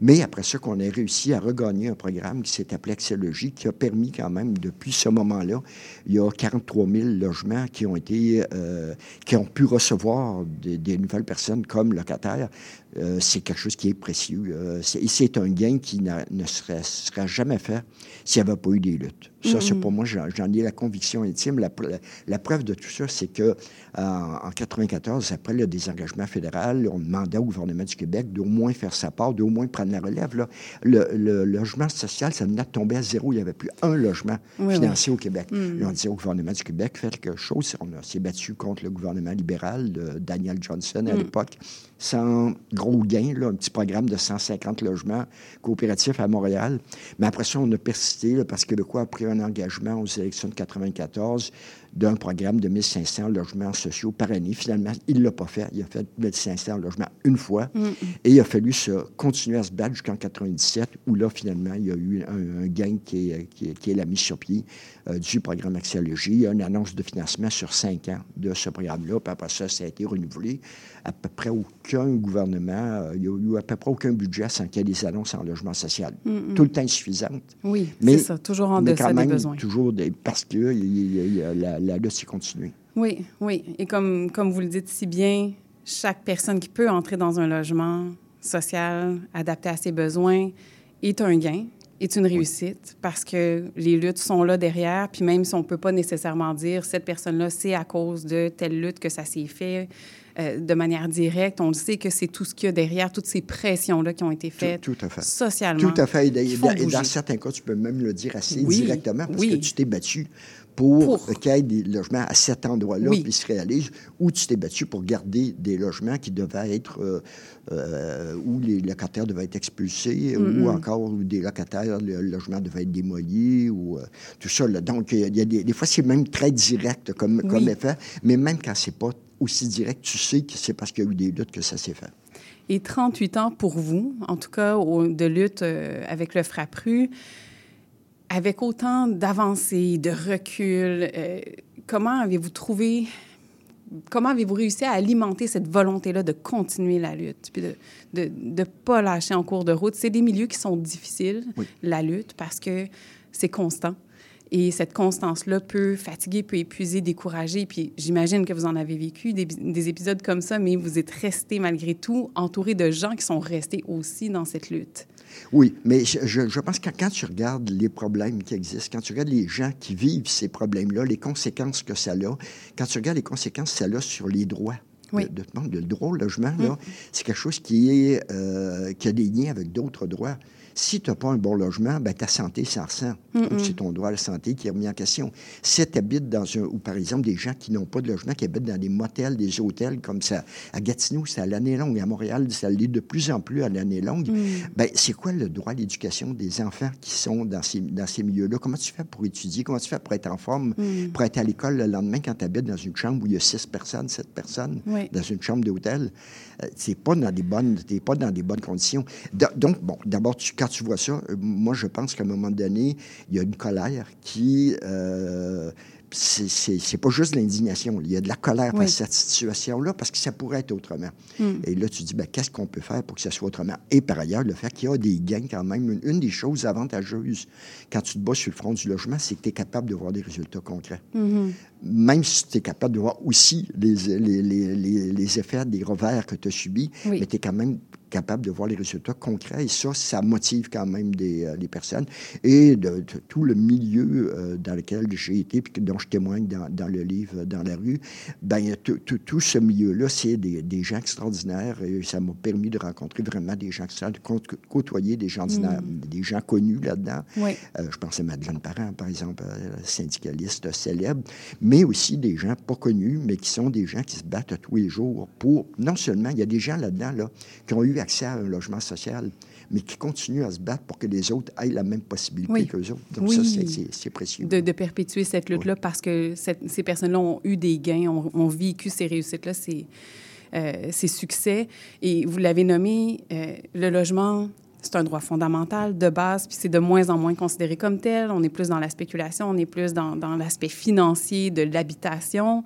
Mais après ça, qu'on ait réussi à regagner un programme qui s'est appelé Axiologie, qui a permis quand même, depuis ce moment-là, il y a 43 000 logements qui ont été, euh, qui ont pu recevoir des, des nouvelles personnes comme locataires. Euh, c'est quelque chose qui est précieux. Euh, et c'est un gain qui ne serait, serait, jamais fait s'il n'y avait pas eu des luttes. Ça, mm -hmm. c'est pour moi, j'en ai la conviction intime. La, la, la, preuve de tout ça, c'est que en 94, après le désengagement fédéral, on demandait au gouvernement du Québec d'au moins faire sa part, d'au moins prendre la relève. Là. Le, le, logement social, ça venait de tomber à zéro. Il n'y avait plus un logement oui, oui. au Québec. Mm. on disait au gouvernement du Québec, faites quelque chose. On s'est battu contre le gouvernement libéral de Daniel Johnson à mm. l'époque, sans gros gain, là, un petit programme de 150 logements coopératifs à Montréal. Mais après ça, on a persisté parce que Québécois a pris un engagement aux élections de 94 d'un programme de 1500 logements sociaux par année. Finalement, il ne l'a pas fait. Il a fait 1500 logements une fois. Mm -hmm. Et il a fallu se continuer à se battre jusqu'en 97, où là, finalement, il y a eu un, un gain qui est, qui, est, qui est, la mise sur pied euh, du programme Axiologie. Il y a une annonce de financement sur cinq ans de ce programme-là. Puis après ça, ça a été renouvelé. À peu près aucun gouvernement, euh, il n'y a eu à peu près aucun budget sans qu'il y ait des annonces en logement social. Mm -hmm. Tout le temps insuffisante. Oui, c'est ça. Toujours en deçà des besoins. Toujours des, parce que y y a la, la lutte s'est continuée. Oui, oui. Et comme, comme vous le dites si bien, chaque personne qui peut entrer dans un logement social adapté à ses besoins est un gain, est une réussite parce que les luttes sont là derrière. Puis même si on ne peut pas nécessairement dire cette personne-là, c'est à cause de telle lutte que ça s'est fait euh, de manière directe, on le sait que c'est tout ce qu'il y a derrière, toutes ces pressions-là qui ont été faites tout, tout à fait. socialement. Tout à fait. Et, et dans certains cas, tu peux même le dire assez oui. directement parce oui. que tu t'es battu pour, pour. qu'il y ait des logements à cet endroit-là oui. qui se réalisent, ou tu t'es battu pour garder des logements qui devaient être, euh, euh, où les locataires devaient être expulsés, ou encore où des locataires, le logement devait être démoli, ou euh, tout ça. Là. Donc, il y a des, des fois, c'est même très direct comme, oui. comme effet, mais même quand c'est pas aussi direct, tu sais que c'est parce qu'il y a eu des luttes que ça s'est fait. Et 38 ans pour vous, en tout cas, de lutte avec le Frappru, avec autant d'avancées, de recul, euh, comment avez-vous trouvé, comment avez-vous réussi à alimenter cette volonté-là de continuer la lutte, puis de ne pas lâcher en cours de route? C'est des milieux qui sont difficiles, oui. la lutte, parce que c'est constant. Et cette constance-là peut fatiguer, peut épuiser, décourager. Puis j'imagine que vous en avez vécu des, des, épisodes comme ça, mais vous êtes resté malgré tout entouré de gens qui sont restés aussi dans cette lutte. Oui, mais je, je, pense que quand tu regardes les problèmes qui existent, quand tu regardes les gens qui vivent ces problèmes-là, les conséquences que ça a, quand tu regardes les conséquences que ça a sur les droits, oui. de, de, le droit au logement, mmh. c'est quelque chose qui, est, euh, qui a des liens avec d'autres droits Si tu n'as pas un bon logement, ben, ta santé s'en ressent. C'est ton droit à la santé qui est remis en question. Si tu habites dans un, ou par exemple des gens qui n'ont pas de logement, qui habitent dans des motels, des hôtels, comme ça, à Gatineau, c'est à l'année longue, à Montréal, ça l'est de plus en plus à l'année longue, Mm. ben, c'est quoi le droit à l'éducation des enfants qui sont dans ces, dans ces milieux-là? Comment tu fais pour étudier? Comment tu fais pour être en forme, Mm. pour être à l'école le lendemain quand tu habites dans une chambre où il y a six personnes, sept personnes, Oui. dans une chambre d'hôtel? Euh, c'est pas dans des bonnes, pas dans des bonnes conditions. Donc, bon, d'abord, tu- quand tu vois ça, euh, moi, je pense qu'à un moment donné, il y a une colère qui... euh, c'est- pas juste l'indignation. Il y a de la colère Oui. face à cette situation-là parce que ça pourrait être autrement. Mm. Et là, tu dis, ben, qu'est-ce qu'on peut faire pour que ça soit autrement? Et par ailleurs, le fait qu'il y a des gains quand même, une, une des choses avantageuses quand tu te bats sur le front du logement, c'est que tu es capable de voir des résultats concrets. Mhm. Même si tu es capable de voir aussi les, les, les, les- les effets des revers que tu as subis, Oui. mais tu es quand même capable de voir les résultats concrets. Et ça, ça motive quand même des, euh, les personnes. Et de, de tout le milieu euh, dans lequel j'ai été, puis dont je témoigne dans, dans le livre Dans la rue, ben, tout, ce milieu-là, c'est des, des gens extraordinaires. Et ça m'a permis de rencontrer vraiment des gens extraordinaires, de côtoyer des gens ordinaires, des gens connus là-dedans. Oui. Euh, je pense à Madeleine Parent, par exemple, syndicaliste célèbre, mais aussi des gens pas connus, mais qui sont des gens qui se battent tous les jours pour, non seulement, il y a des gens là-dedans là, qui ont eu accès à un logement social, mais qui continuent à se battre pour que les autres aient la même possibilité Oui. qu'eux autres. Donc Oui. ça, c'est- précieux. De, de perpétuer cette lutte-là parce que cette- ces personnes-là ont eu des gains, ont, ont vécu ces réussites-là, ces, euh, ces succès. Et vous l'avez nommé, euh, le logement, c'est un droit fondamental de base, puis c'est de moins en moins considéré comme tel. On est plus dans la spéculation, on est plus dans, l'aspect financier de l'habitation,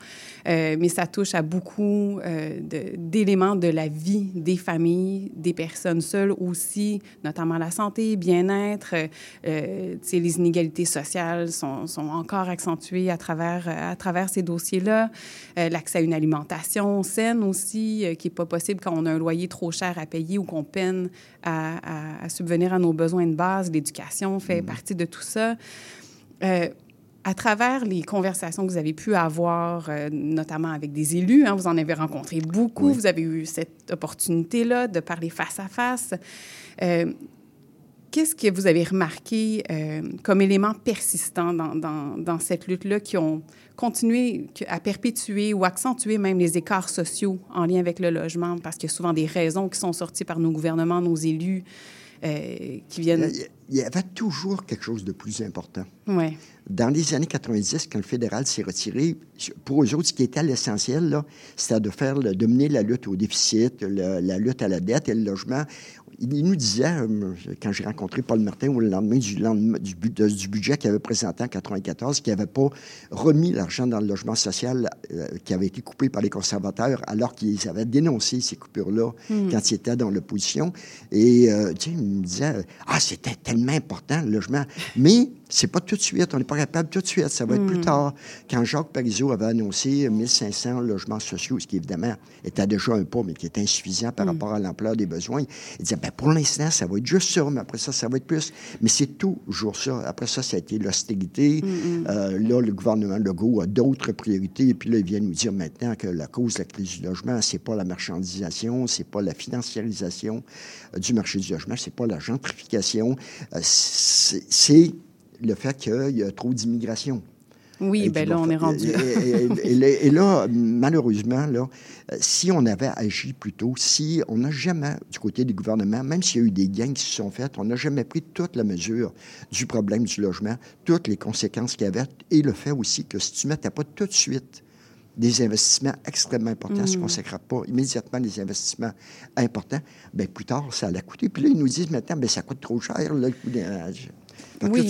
Euh, mais ça touche à beaucoup euh, d'éléments de, la vie des familles, des personnes seules aussi, notamment la santé, bien-être. Euh, euh, les inégalités sociales sont, encore accentuées à travers, à travers ces dossiers-là. L'accès à une alimentation saine aussi, qui n'est pas possible quand on a un loyer trop cher à payer ou qu'on peine à- à subvenir à nos besoins de base. L'éducation fait partie de tout ça. Euh, à travers les conversations que vous avez pu avoir, euh, notamment avec des élus, hein, vous en avez rencontré beaucoup, vous avez eu cette opportunité-là de parler face à face. Euh, Qu'est-ce que vous avez remarqué euh, comme élément persistant dans, dans- dans cette lutte-là qui ont continué à perpétuer ou accentuer même les écarts sociaux en lien avec le logement? Parce qu'il y a souvent des raisons qui sont sorties par nos gouvernements, nos élus, euh, qui viennent... Il y avait toujours quelque chose de plus important. Ouais. Dans les années 90, quand le fédéral s'est retiré, pour eux autres, ce qui était l'essentiel, c'était de faire, de mener la lutte au déficit, le- la lutte à la dette et le logement. Il nous disait, euh, quand j'ai rencontré Paul Martin au lendemain du, lendemain du, budget qu'il avait présenté en 94, qu'il n'avait pas remis l'argent dans le logement social euh, qui avait été coupé par les conservateurs, alors qu'ils avaient dénoncé ces coupures-là Hmm. quand ils étaient dans l'opposition. Et euh, il me disait, ah, c'était tellement important le logement. Mais c'est pas tout de suite, on n'est pas capable tout de suite, ça va être plus Hmm. tard. Quand Jacques Parizeau avait annoncé 1500 logements sociaux, ce qui évidemment était déjà un pas, mais qui est insuffisant par rapport à l'ampleur des besoins, il disait, ben, pour l'instant, ça va être juste ça, mais après ça, ça va être plus. Mais c'est toujours ça. Après ça, ça a été l'austérité. Euh, là, le gouvernement Legault a d'autres priorités. Et puis là, il vient nous dire maintenant que la cause de la crise du logement, c'est pas la marchandisation, c'est pas la financiarisation euh, du marché du logement, c'est pas la gentrification, euh, c'est le fait qu'il y a trop d'immigration. Oui, qui là, on est rendu. Et, et- et- et là- malheureusement, là, si on avait agi plus tôt, si on n'a jamais, du côté du gouvernement, même s'il y a eu des gains qui se sont faits, on n'a jamais pris toute la mesure du problème du logement, toutes les conséquences qu'il y avait, et le fait aussi que si tu ne mettais pas tout de suite des investissements extrêmement importants, si tu ne consacrais pas immédiatement des investissements importants, bien, plus tard, ça allait coûter. Puis là, ils nous disent maintenant, bien, ça coûte trop cher, là, le coût des... Là, Oui.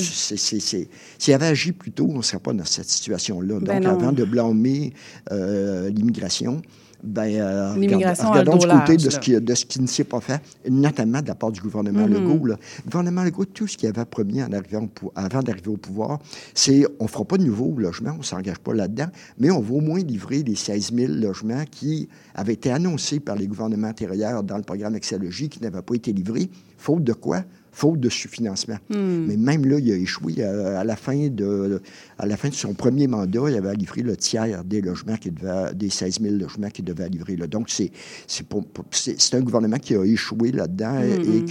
S'il avait agi plus tôt, on ne serait pas dans cette situation-là. Ben Donc, non. avant de blâmer euh, l'immigration, ben, euh, regardons du côté de ce, qui, de ce qui ne s'est pas fait, notamment de la part du gouvernement Mhm. Legault. là. Le gouvernement Legault, tout ce qu'il avait promis en arrivant au pou- avant d'arriver au pouvoir, c'est on ne fera pas de nouveaux logements, on ne s'engage pas là-dedans, mais on va au moins livrer les 16 000 logements qui avaient été annoncés par les gouvernements antérieurs dans le programme Exalogie, qui n'avaient pas été livrés, faute de quoi? Faute de sous-financement. Hmm. Mais même là, il a échoué. À, à la fin de, à la fin de son premier mandat, il avait livré le tiers des logements qui devait, des 16 000 logements qu'il devait livrer. Là. Donc, c'est, c'est, pour- pour- c'est, c'est un gouvernement qui a échoué là-dedans Hmm, et hmm.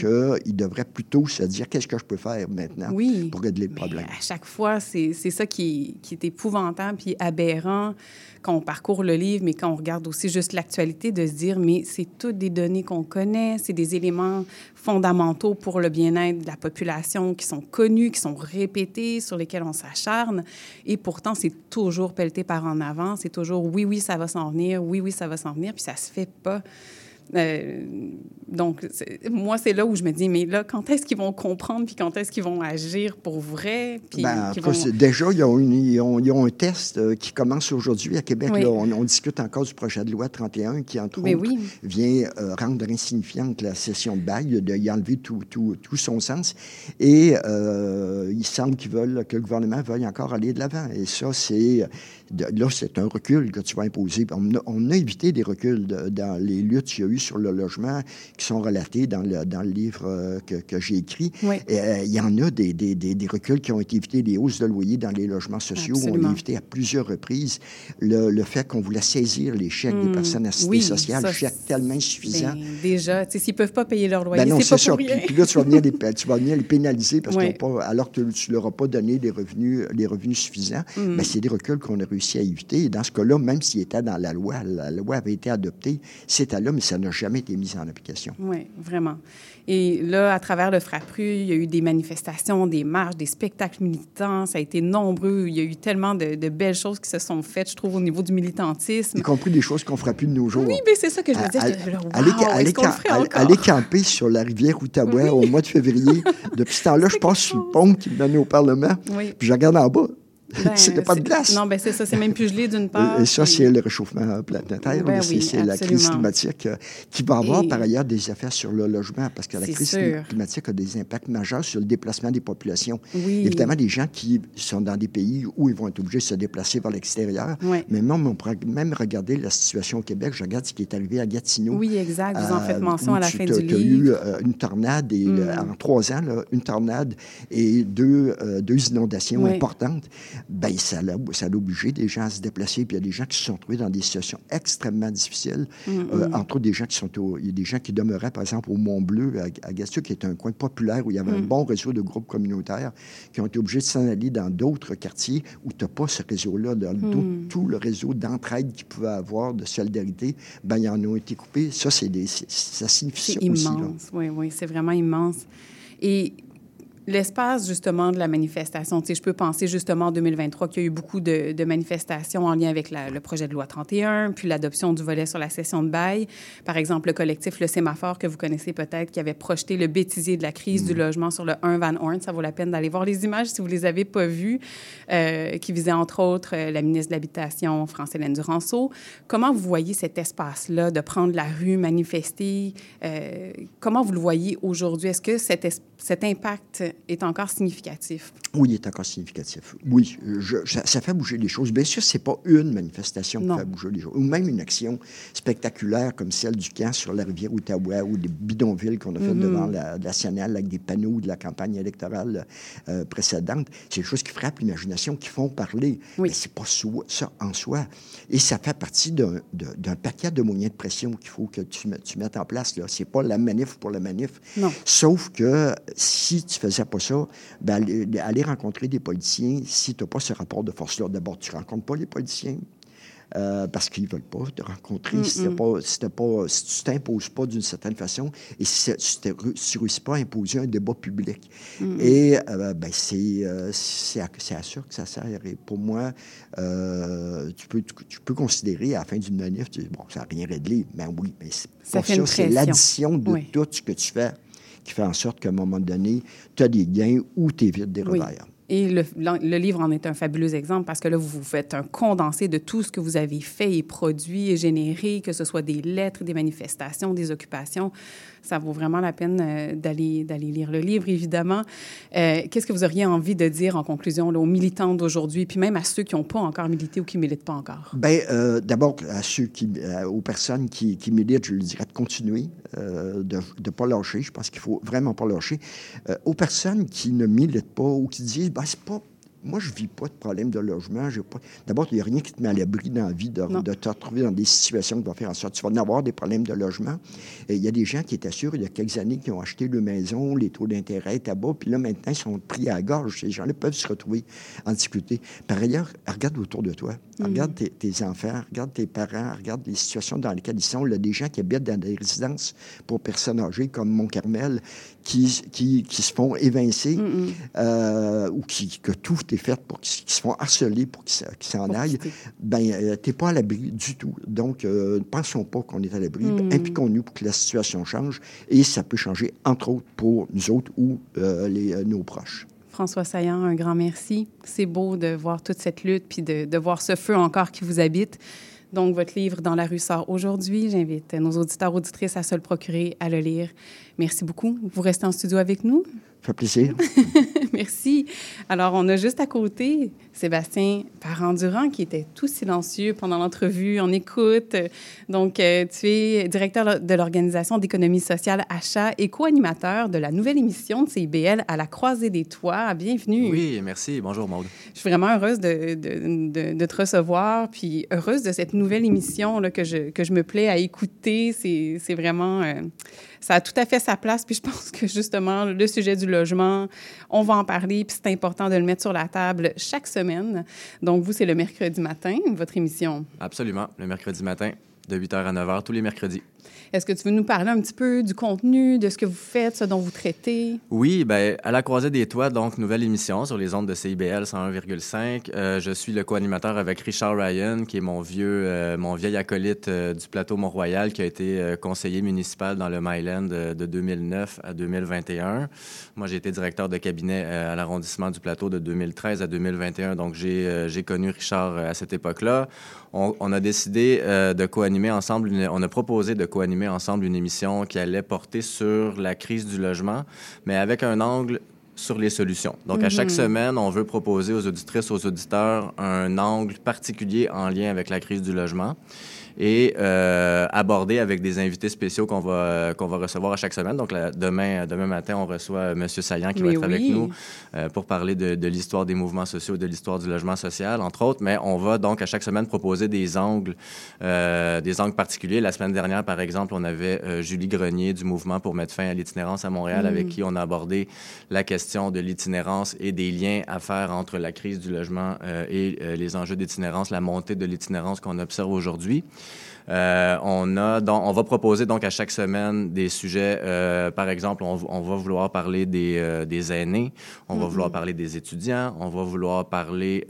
qu'il devrait plutôt se dire qu'est-ce que je peux faire maintenant Oui. pour régler le problème? À chaque fois, c'est c'est ça qui, qui est épouvantable puis aberrant quand on parcourt le livre, mais quand on regarde aussi juste l'actualité, de se dire, mais c'est toutes des données qu'on connaît, c'est des éléments fondamentaux pour le bien-être de la population qui sont connus, qui sont répétés, sur lesquels on s'acharne. Et pourtant, c'est toujours pelleté par en avant. C'est toujours, oui, oui, ça va s'en venir, oui, oui, ça va s'en venir, puis ça se fait pas. Euh, donc, moi, c'est là où je me dis, mais là, quand est-ce qu'ils vont comprendre, puis quand est-ce qu'ils vont agir pour vrai? Puis Ben, vont- déjà, ils ont, une- ils ont- ils ont un test euh, qui commence aujourd'hui à Québec. Oui. là. on, on discute encore du projet de loi 31 qui, entre Ben autres, oui. vient euh, rendre insignifiante la session de bail, de y enlever tout, tout, tout son sens. Et euh, il semble qu'ils veulent, que le gouvernement veuille encore aller de l'avant. Et ça, c'est... là, c'est un recul que tu vas imposer. On a, on a évité des reculs de- dans les luttes qu'il y a eu sur le logement qui sont relatés dans le, dans le livre euh, que, que j'ai écrit. Oui. Et, euh, il y en a des, des, des, des reculs qui ont été évités, des hausses de loyer dans les logements sociaux. On Absolument. l'a évité à plusieurs reprises. Le, le fait qu'on voulait saisir les chèques des Hmm, personnes assistées oui, sociales, ça, chèques tellement insuffisants. Ben, déjà, s'ils peuvent pas payer leur loyer, Ben non, c'est pas ça. pour Puis, rien. puis là, tu vas venir les, tu vas venir les pénaliser parce pas, alors que tu ne leur as pas donné les revenus, les revenus suffisants. Mm. Ben, c'est des reculs qu'on a réussi à éviter. Et dans ce cas-là, même s'il était dans la loi, la loi avait été adoptée, c'était là, mais ça n'a jamais été mis en application. Oui, vraiment. Et là, à travers le Frappru, il y a eu des manifestations, des marches, des spectacles militants. Ça a été nombreux. Il y a eu tellement de, de belles choses qui se sont faites, je trouve, au niveau du militantisme. Y compris des choses qu'on fera plus de nos jours. Oui, mais c'est ça que je me disais. Allez- encore? allez camper sur la rivière Outaouais au mois de février. Depuis ce temps-là, je passe sur le pont qui me menait au Parlement. Oui. Puis je regarde en bas. Ben, a pas de c'est- glace. Non, ben c'est ça. C'est même plus gelé d'une part. Et, et ça, puis- c'est le réchauffement planétaire. Ben c'est oui, c'est la crise climatique euh, qui va avoir Et- par ailleurs des effets sur le logement parce que la C'est crise sûr. climatique a des impacts majeurs sur le déplacement des populations. Oui. Évidemment, des gens qui sont dans des pays où ils vont être obligés de se déplacer vers l'extérieur. Ouais. Mais même, on pourrait même regarder la situation au Québec. Je regarde ce qui est arrivé à Gatineau. Oui, exact. Vous en Euh, faites mention où à la tu fin du livre. eu euh, une tornade et, Mm. euh, en trois ans, là, une tornade et deux, euh, deux inondations importantes. Ben, ça l'a obligé des gens à se déplacer. Puis il y a des gens qui se sont trouvés dans des situations extrêmement difficiles. Mm, Euh, mm. entre autres, des gens qui sont au- il y a des gens qui demeuraient, par exemple, au Mont-Bleu, à, à qui est un coin populaire où il y avait un Mm. bon réseau de groupes communautaires, qui ont été obligés de s'en aller dans d'autres quartiers où tu n'as pas ce réseau-là, dans Mm. tout, tout le réseau d'entraide qu'ils pouvaient avoir, de solidarité, ben, ils en ont été coupés. Ça, c'est des, c'est- ça signifie C'est aussi. là. immense. Oui, oui, c'est vraiment immense. Et l'espace, justement, de la manifestation, tu sais, je peux penser, justement, en 2023, qu'il y a eu beaucoup de, de manifestations en lien avec la- le projet de loi 31, puis l'adoption du volet sur la session de bail. Par exemple, le collectif Le Sémaphore, que vous connaissez peut-être, qui avait projeté le bêtisier de la crise Mm. du logement sur le 1 Van Horn. Ça vaut la peine d'aller voir les images si vous les avez pas vues, euh, qui visait, entre autres, euh, la ministre de l'Habitation, France-Hélène Duranceau. Comment vous voyez cet espace-là de prendre la rue, manifester? Euh, comment vous le voyez aujourd'hui? Est-ce que cet impact est encore significatif? Oui, il est encore significatif. Oui, je- ça, ça fait bouger les choses. Bien sûr, c'est pas une manifestation Non. qui fait bouger les choses, ou même une action spectaculaire comme celle du camp sur la rivière Outaouais ou des bidonvilles qu'on a fait Mhm. devant la, Nationale avec des panneaux de la campagne électorale euh, précédente. C'est des choses qui frappent l'imagination, qui font parler. Oui. Mais c'est pas soi- ça en soi. Et ça fait partie d'un paquet de moyens de pression qu'il faut que tu, met- tu mettes en place. C'est pas la manif pour la manif. Non. Sauf que si tu faisais pas ça, ben, aller, aller rencontrer des politiciens, si tu n'as pas ce rapport de force-là, d'abord, tu ne rencontres pas les politiciens. euh, parce qu'ils ne veulent pas te rencontrer. Mm, Si, mm. pas, si, pas, si tu ne t'imposes pas d'une certaine façon et si tu ne réussis pas à imposer un débat public. Mm, Et euh, ben, c'est euh, à, c'est à ça que ça sert. Et pour moi, euh, tu, peux, tu, tu peux considérer à la fin d'une manif, tu dis, bon, ça n'a rien réglé. Mais oui, mais Ça ça. C'est l'addition de Oui. tout ce que tu fais qui fait en sorte qu'à un moment donné, tu as des gains ou tu évites des Oui. revers. Et le, le, livre en est un fabuleux exemple parce que là, vous faites un condensé de tout ce que vous avez fait et produit et généré, que ce soit des lettres, des manifestations, des occupations. Ça vaut vraiment la peine euh, d'aller d'aller lire le livre, évidemment. Euh, Qu'est-ce que vous auriez envie de dire en conclusion aux militants d'aujourd'hui, puis même à ceux qui n'ont pas encore milité ou qui ne militent pas encore? Bien, euh, d'abord, à ceux qui, aux personnes qui, militent, je leur dirais de continuer, de ne pas lâcher. Je pense qu'il faut vraiment pas lâcher. aux personnes qui ne militent pas ou qui disent, ben, c'est pas moi, je ne vis pas de problème de logement. Pas... D'abord, il n'y a rien qui te met à l'abri dans la vie de, de, te retrouver dans des situations qui vont faire en sorte tu vas en avoir des problèmes de logement. Et il y a des gens qui étaient sûrs il y a quelques années qui ont acheté leur maison, les taux d'intérêt étaient bas, puis là, maintenant, ils sont pris à la gorge. Ces gens-là peuvent se retrouver en difficulté. Par ailleurs, regarde autour de toi. Mm. Regarde tes, tes, enfants, regarde tes parents, regarde les situations dans lesquelles ils sont. Il y a des gens qui habitent dans des résidences pour personnes âgées, comme Mont-Carmel, qui, qui, qui, se font évincer mm -hmm. euh, ou qui, que tout est fait pour qu'ils se font harceler pour qu'ils s'en aillent, ben euh, t'es pas à l'abri du tout. Donc, euh, ne pensons pas qu'on est à l'abri. Mm. Impliquons-nous pour que la situation change et ça peut changer, entre autres, pour nous autres ou les, nos proches. François Saillant, un grand merci. C'est beau de voir toute cette lutte puis de, de voir ce feu encore qui vous habite. Donc, votre livre Dans la rue sort aujourd'hui. J'invite nos auditeurs, auditrices à se le procurer, à le lire. Merci beaucoup. Vous restez en studio avec nous. Ça fait plaisir. Merci. Alors, on a juste à côté Sébastien Parent-Durand qui était tout silencieux pendant l'entrevue, en écoute. Donc, euh, tu es directeur de l'Organisation d'économie sociale Achat et co-animateur de la nouvelle émission de CIBL à la croisée des toits. Bienvenue. Oui, merci. Bonjour, Maude. Je suis vraiment heureuse de, de, de, de, te recevoir, puis heureuse de cette nouvelle émission là, que, je, que je me plais à écouter. C'est vraiment... Euh, ça a tout à fait sa place. Puis je pense que justement, le sujet du logement, on va en parler, puis c'est important de le mettre sur la table chaque semaine. Donc, vous, c'est le mercredi matin, votre émission. Absolument, le mercredi matin, de 8h à 9h, tous les mercredis. Est-ce que tu veux nous parler un petit peu du contenu, de ce que vous faites, ce dont vous traitez? Oui, bien, à la croisée des toits, donc, nouvelle émission sur les ondes de CIBL 101,5. Euh, je suis le co-animateur avec Richard Ryan, qui est mon vieux, euh, mon vieil acolyte euh, du plateau Mont-Royal, qui a été conseiller municipal dans le Myland de 2009 à 2021. Moi, j'ai été directeur de cabinet à l'arrondissement du plateau de 2013 à 2021, donc j'ai connu Richard à cette époque-là. On, a décidé de co-animer ensemble, on a proposé de co-animer ensemble une émission qui allait porter sur la crise du logement, mais avec un angle sur les solutions. Donc, mm -hmm. à chaque semaine, on veut proposer aux auditrices, aux auditeurs, un angle particulier en lien avec la crise du logement et euh, aborder avec des invités spéciaux qu'on va, qu'on va recevoir à chaque semaine. Donc, là, demain, demain matin, on reçoit M. Saillant qui mais va être oui. avec nous euh, pour parler de, de l'histoire des mouvements sociaux, de l'histoire du logement social, entre autres. Mais on va donc à chaque semaine proposer des angles, euh, des angles particuliers. La semaine dernière, par exemple, on avait euh, Julie Grenier du mouvement pour mettre fin à l'itinérance à Montréal, mmh. avec qui on a abordé la question de l'itinérance et des liens à faire entre la crise du logement euh, et les enjeux d'itinérance, la montée de l'itinérance qu'on observe aujourd'hui. Euh, on, a donc, on va proposer donc à chaque semaine des sujets. Euh, par exemple, on, on, va vouloir parler des, euh, des aînés, on mm -hmm. va vouloir parler des étudiants, on va vouloir parler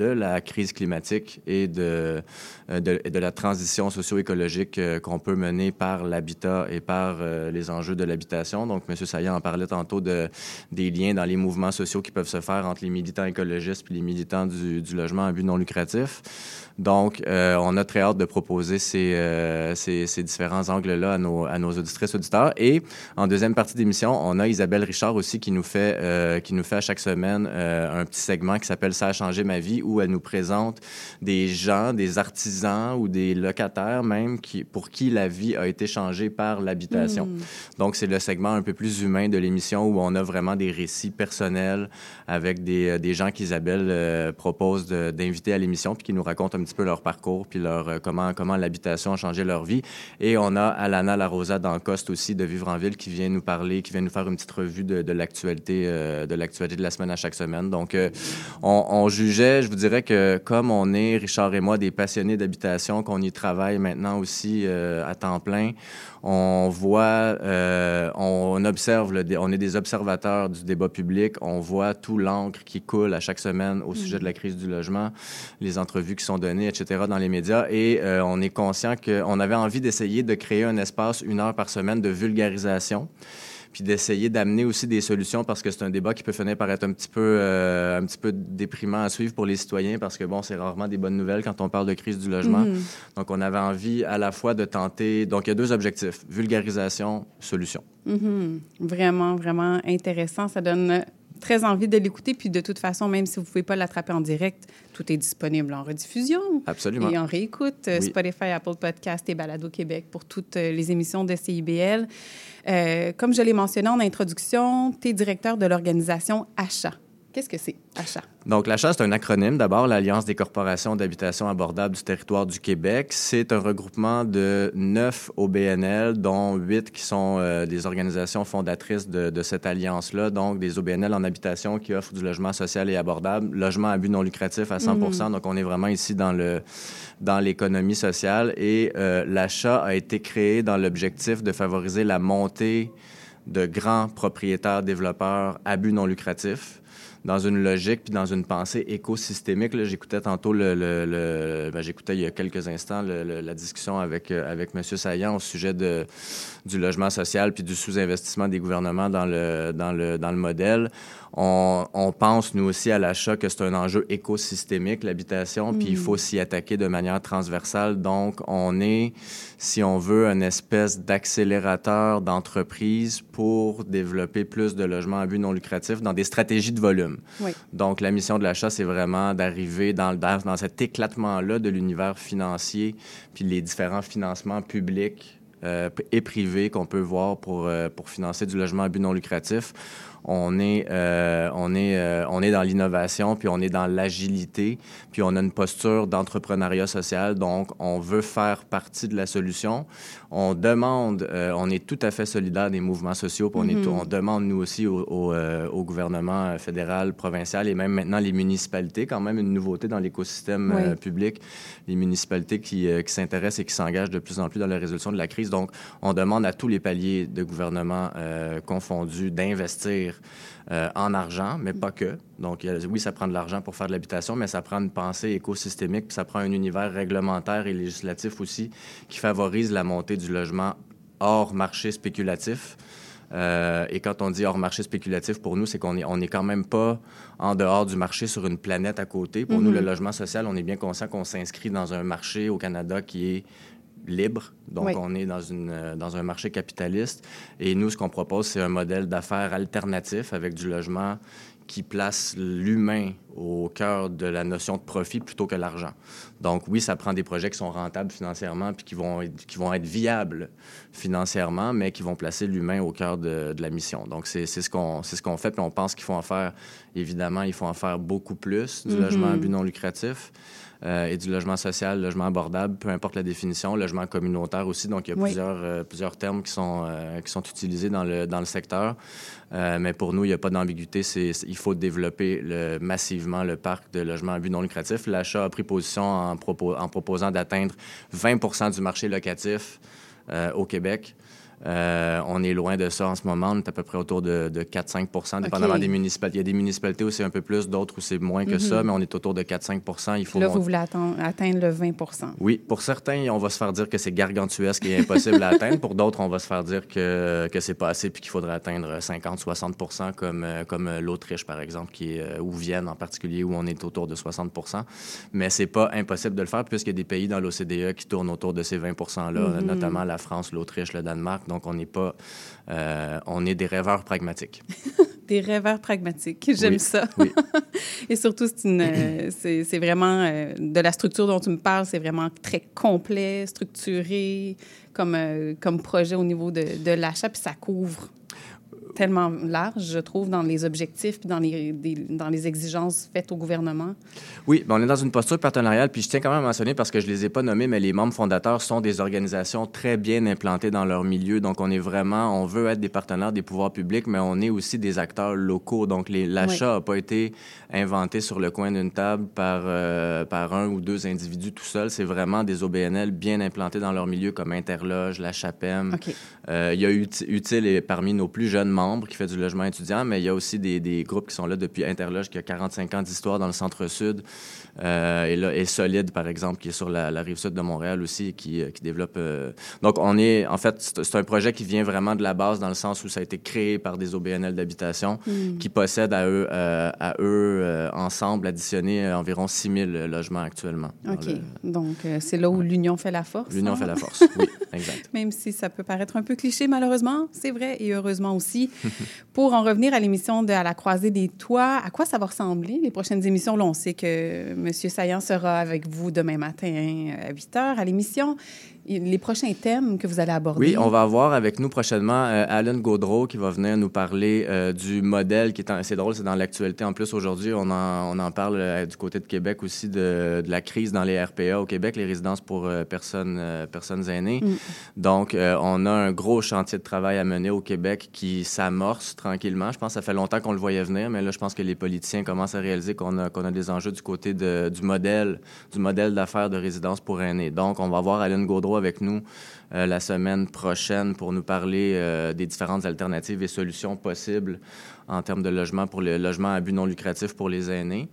de la crise climatique et de, de, de la transition socio-écologique qu'on peut mener par l'habitat et par les enjeux de l'habitation. Donc, M. Saillant en parlait tantôt de, des liens dans les mouvements sociaux qui peuvent se faire entre les militants écologistes et les militants du, du logement à but non lucratif. Donc, on a très hâte de proposer ces, euh, ces, ces différents angles-là à nos, à nos auditrices, auditeurs. Et en deuxième partie d'émission, on a Isabelle Richard aussi qui nous fait, euh, qui nous fait à chaque semaine euh, un petit segment qui s'appelle Ça a changé ma vie, où elle nous présente des gens, des artisans ou des locataires même qui, pour qui la vie a été changée par l'habitation. Mmh. Donc, c'est le segment un peu plus humain de l'émission où on a vraiment des récits personnels avec des, des gens qu'Isabelle propose d'inviter à l'émission puis qui nous racontent un petit peu leur parcours puis leur comment comment l'habitation a changé leur vie. Et on a Alana Larosa d'Ancoste aussi de Vivre en ville qui vient nous parler qui vient nous faire une petite revue de, euh, de l'actualité de la semaine à chaque semaine. Donc euh, on, on, jugeait je vous dirais que comme on est Richard et moi des passionnés d'habitation qu'on y travaille maintenant aussi euh, à temps plein on voit, euh, on observe, le, on est des observateurs du débat public, on voit tout l'encre qui coule à chaque semaine au sujet de la crise du logement, les entrevues qui sont données, etc., dans les médias, et euh, on est conscient qu'on avait envie d'essayer de créer un espace, une heure par semaine, de vulgarisation puis d'essayer d'amener aussi des solutions parce que c'est un débat qui peut finir par être un petit peu, euh, un petit peu déprimant à suivre pour les citoyens parce que bon, c'est rarement des bonnes nouvelles quand on parle de crise du logement. Mhm. Donc, on avait envie à la fois de tenter. Donc, il y a deux objectifs vulgarisation, solution. Mhm. Vraiment, vraiment intéressant. Ça donne très envie de l'écouter. Puis de toute façon, même si vous ne pouvez pas l'attraper en direct, tout est disponible en rediffusion. Absolument. Et en réécoute. euh, Oui. Spotify, Apple Podcast et Balado Québec pour toutes euh, les émissions de CIBL. Euh, comme je l'ai mentionné en introduction, tu es directeur de l'organisation Achat. Qu'est-ce que c'est, Achat? Donc, l'achat, c'est un acronyme. D'abord, l'Alliance des corporations d'habitation abordable du territoire du Québec. C'est un regroupement de neuf OBNL, dont huit qui sont euh, des organisations fondatrices de, de cette alliance-là. Donc, des OBNL en habitation qui offrent du logement social et abordable, logement à but non lucratif à 100 Mhm. Donc, on est vraiment ici dans le dans l'économie sociale. Et euh, l'achat a été créé dans l'objectif de favoriser la montée de grands propriétaires développeurs à but non lucratif dans une logique puis dans une pensée écosystémique. J'écoutais tantôt le, le- le- ben, j'écoutais il y a quelques instants le- la discussion avec euh, avec Monsieur Saillant au sujet de du logement social puis du sous-investissement des gouvernements dans le dans le dans le modèle. On, on pense nous aussi à l'achat que c'est un enjeu écosystémique l'habitation puis il Mm. faut s'y attaquer de manière transversale. Donc on est si on veut une espèce d'accélérateur d'entreprise pour développer plus de logements à but non lucratif dans des stratégies de volume. Oui. Donc, la mission de l'achat, c'est vraiment d'arriver dans, le- dans, dans cet éclatement-là de l'univers financier, puis les différents financements publics euh, et privés qu'on peut voir pour, euh, pour financer du logement à but non lucratif. On est, euh, euh, on est dans l'innovation, puis on est dans l'agilité, puis on a une posture d'entrepreneuriat social. Donc, on veut faire partie de la solution. On demande, euh, on est tout à fait solidaire des mouvements sociaux, puis on, est Mhm. tout- on demande, nous aussi, au, au, euh, au gouvernement fédéral, provincial et même maintenant les municipalités, quand même une nouveauté dans l'écosystème Oui. euh, public, les municipalités qui, qui s'intéressent et qui s'engagent de plus en plus dans la résolution de la crise. Donc, on demande à tous les paliers de gouvernement confondus d'investir en argent, mais pas que. Donc, oui, ça prend de l'argent pour faire de l'habitation, mais ça prend une pensée écosystémique, puis ça prend un univers réglementaire et législatif aussi qui favorise la montée du logement hors marché spéculatif. Euh, et quand on dit hors marché spéculatif, pour nous, c'est qu'on est, on est quand même pas en dehors du marché sur une planète à côté. Pour nous, Mhm. le logement social, on est bien conscient qu'on s'inscrit dans un marché au Canada qui est libre. Donc, Oui. on est dans, une, euh, dans un marché capitaliste. Et nous, ce qu'on propose, c'est un modèle d'affaires alternatif avec du logement qui place l'humain au cœur de la notion de profit plutôt que l'argent. Donc oui, ça prend des projets qui sont rentables financièrement puis qui vont être, qui vont être viables financièrement, mais qui vont placer l'humain au cœur de, de la mission. Donc c'est ce qu'on ce qu'on fait, puis on pense qu'il faut en faire, évidemment, il faut en faire beaucoup plus du Mhm. logement à but non lucratif. Euh, et du logement social, logement abordable, peu importe la définition, logement communautaire aussi. Donc, il y a Oui. plusieurs, euh, plusieurs termes qui sont, euh, qui sont utilisés dans le, dans le secteur. Mais pour nous, il n'y a pas d'ambiguïté. Il faut développer le- massivement le parc de logements à but non lucratif. L'achat a pris position en, propo- en proposant d'atteindre 20 du marché locatif au Québec. Euh, on est loin de ça en ce moment. On est à peu près autour de, de 4-5 dépendamment des municipalités. Il y a des municipalités où c'est un peu plus, d'autres où c'est moins que Mhm. ça, mais on est autour de 4-5 Il faut Là, monter- vous voulez atteindre le 20 oui, pour certains, on va se faire dire que c'est gargantuesque et impossible à atteindre. Pour d'autres, on va se faire dire que, que c'est pas assez puis qu'il faudrait atteindre 50-60 comme, euh, comme euh, l'Autriche, par exemple, qui est, ou Vienne en particulier, où on est autour de 60% Mais c'est pas impossible de le faire puisqu'il y a des pays dans l'OCDE qui tournent autour de ces 20 %-là, Mhm. notamment la France, l'Autriche, le Danemark. Donc, on n'est pas... euh, on est des rêveurs pragmatiques. Des rêveurs pragmatiques. J'aime Oui, ça. oui. Et surtout, c'est euh, c'est vraiment euh, de la structure dont tu me parles, c'est vraiment très complet, structuré comme, euh, comme projet au niveau de, de l'achat, puis ça couvre tellement large, je trouve, dans les objectifs puis dans les, des- dans les exigences faites au gouvernement. Oui, ben on est dans une posture partenariale, puis je tiens quand même à mentionner, parce que je les ai pas nommés, mais les membres fondateurs sont des organisations très bien implantées dans leur milieu. Donc, on est vraiment, on veut être des partenaires des pouvoirs publics, mais on est aussi des acteurs locaux. Donc, l'achat n'a pas été inventé sur le coin d'une table par, euh, par un ou deux individus tout seuls. C'est vraiment des OBNL bien implantés dans leur milieu, comme Interloge, la Chapem. Euh, il y a Ut- Utile et parmi nos plus jeunes membres, qui fait du logement étudiant, mais il y a aussi des, des groupes qui sont là depuis Interloge, qui a 45 ans d'histoire dans le centre-sud, euh, et, là, et Solide, par exemple, qui est sur la, la rive sud de Montréal aussi, qui, qui développe... Euh... Donc, on est... En fait, c'est un projet qui vient vraiment de la base dans le sens où ça a été créé par des OBNL d'habitation Mm. qui possèdent à eux, euh, à eux euh, ensemble additionné euh, environ 6 000 logements actuellement. OK. le- Donc, euh, c'est là où l'union fait la force. L'union hein? fait la force, oui, exact. Même si ça peut paraître un peu cliché, malheureusement, c'est vrai et heureusement aussi. Pour en revenir à l'émission de À la croisée des toits, à quoi ça va ressembler les prochaines émissions? Là, on sait que M. Saillant sera avec vous demain matin hein, à 8 h à l'émission. Les prochains thèmes que vous allez aborder? Oui, on va avoir avec nous prochainement euh, Alan Gaudreau qui va venir nous parler euh, du modèle qui est... en- C'est drôle, c'est dans l'actualité. En plus, aujourd'hui, on en, on en parle euh, du côté de Québec aussi de, de la crise dans les RPA au Québec, les résidences pour euh, personnes, personnes aînées. Mm. Donc, on a un gros chantier de travail à mener au Québec qui s'amorce tranquillement. Je pense que ça fait longtemps qu'on le voyait venir, mais là, je pense que les politiciens commencent à réaliser qu'on a, qu'on a des enjeux du côté de- du modèle, du modèle d'affaires de résidence pour aînés. Donc, on va avoir Alan Gaudreau avec nous euh, la semaine prochaine pour nous parler euh, des différentes alternatives et solutions possibles en termes de logement pour le logement à but non lucratif pour les aînés.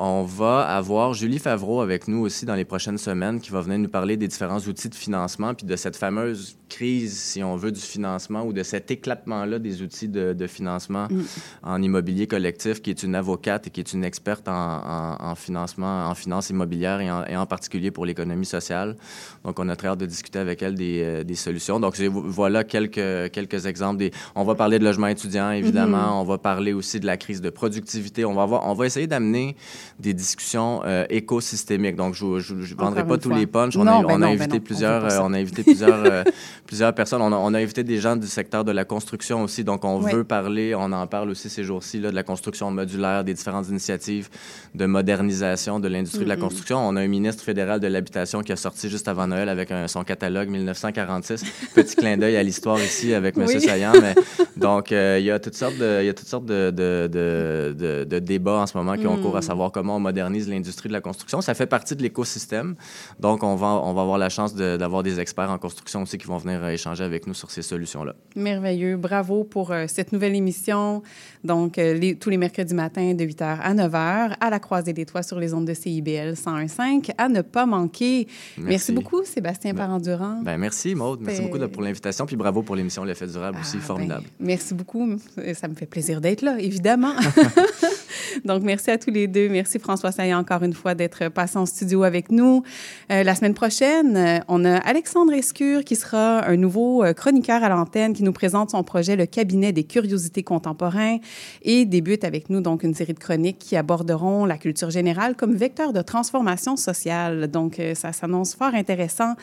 On va avoir Julie Favreau avec nous aussi dans les prochaines semaines qui va venir nous parler des différents outils de financement puis de cette fameuse crise, si on veut, du financement ou de cet éclatement-là des outils de, de financement Mm. en immobilier collectif, qui est une avocate et qui est une experte en, en- en financement, en finance immobilière et en, et en particulier pour l'économie sociale. Donc, on a très hâte de discuter avec elle des, euh, des solutions. Donc, voilà quelques, quelques exemples. Des, on va parler de logement étudiant, évidemment. Mhm. On va parler aussi de la crise de productivité. On va, avoir, on va essayer d'amener des discussions euh, écosystémiques. Donc, je ne vendrai pas tous fois. les punchs. Non, on a, on a non, invité plusieurs, euh, on a invité plusieurs, euh, plusieurs personnes. On a, on a invité des gens du secteur de la construction aussi. Donc, on veut parler, on en parle aussi ces jours-ci, de la construction modulaire, des différentes initiatives de modernisation de l'industrie de la construction. On a un ministre fédéral de l'habitation qui a sorti juste avant Noël avec un- son catalogue 1946. Petit clin d'œil à l'histoire ici avec M. Oui. Saillant. Mais, donc, euh, il y a toutes sortes de, il y a toutes sortes de, de, de, débats en ce moment qui ont Mhm. cours à savoir comment on modernise l'industrie de la construction. Ça fait partie de l'écosystème. Donc, on va, on va avoir la chance d'avoir des experts en construction aussi qui vont venir échanger avec nous sur ces solutions-là. Merveilleux. Bravo pour euh, cette nouvelle émission. Donc, euh, les- tous les mercredis matins de 8h à 9h, à la croisée des toits sur les ondes de CIBL 101.5, à ne pas manquer. Merci, Merci. beaucoup, Sébastien Parent-Durand. Ben, merci, Maude. Merci beaucoup pour l'invitation. Puis bravo pour l'émission L'effet durable aussi. Ah, Formidable. ben, merci beaucoup. Ça me fait plaisir d'être là, évidemment. Donc, merci à tous les deux. Merci François Saillant encore une fois d'être passé en studio avec nous. Euh, la semaine prochaine, euh, on a Alexandre Escure qui sera un nouveau euh, chroniqueur à l'antenne qui nous présente son projet Le cabinet des curiosités contemporains et débute avec nous donc une série de chroniques qui aborderont la culture générale comme vecteur de transformation sociale. Donc, euh, ça s'annonce fort intéressant.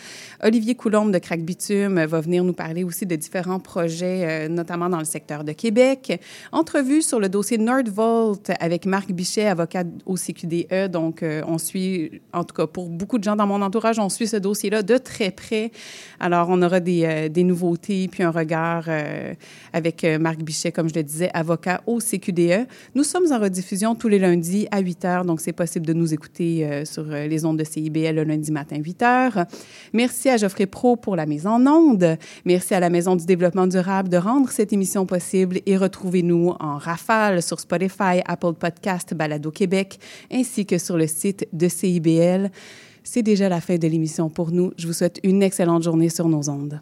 Olivier Coulombe de Crac Bitume va venir nous parler aussi de différents projets, euh, notamment dans le secteur de Québec. Entrevue sur le dossier Nordvolt avec Marc Bichet, avocat au CQDE. Donc, euh, on suit, en tout cas pour beaucoup de gens dans mon entourage, on suit ce dossier-là de très près. Alors, on aura des, nouveautés, puis un regard avec Marc Bichet, comme je le disais, avocat au CQDE. Nous sommes en rediffusion tous les lundis à 8 heures, donc c'est possible de nous écouter euh, sur euh, les ondes de CIBL le lundi matin 8 heures. Merci à Geoffrey Pro pour la mise en onde. Merci à la Maison du développement durable de rendre cette émission possible et retrouvez-nous en rafale sur Spotify, Apple Podcast, Balado Québec, ainsi que sur le site de CIBL. C'est déjà la fin de l'émission pour nous. Je vous souhaite une excellente journée sur nos ondes.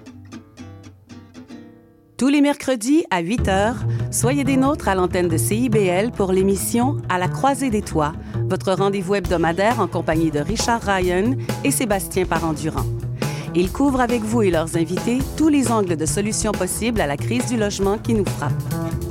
Tous les mercredis à 8 h, soyez des nôtres à l'antenne de CIBL pour l'émission À la croisée des toits, votre rendez-vous hebdomadaire en compagnie de Richard Ryan et Sébastien Parent-Durand. Ils couvrent avec vous et leurs invités tous les angles de solutions possibles à la crise du logement qui nous frappe.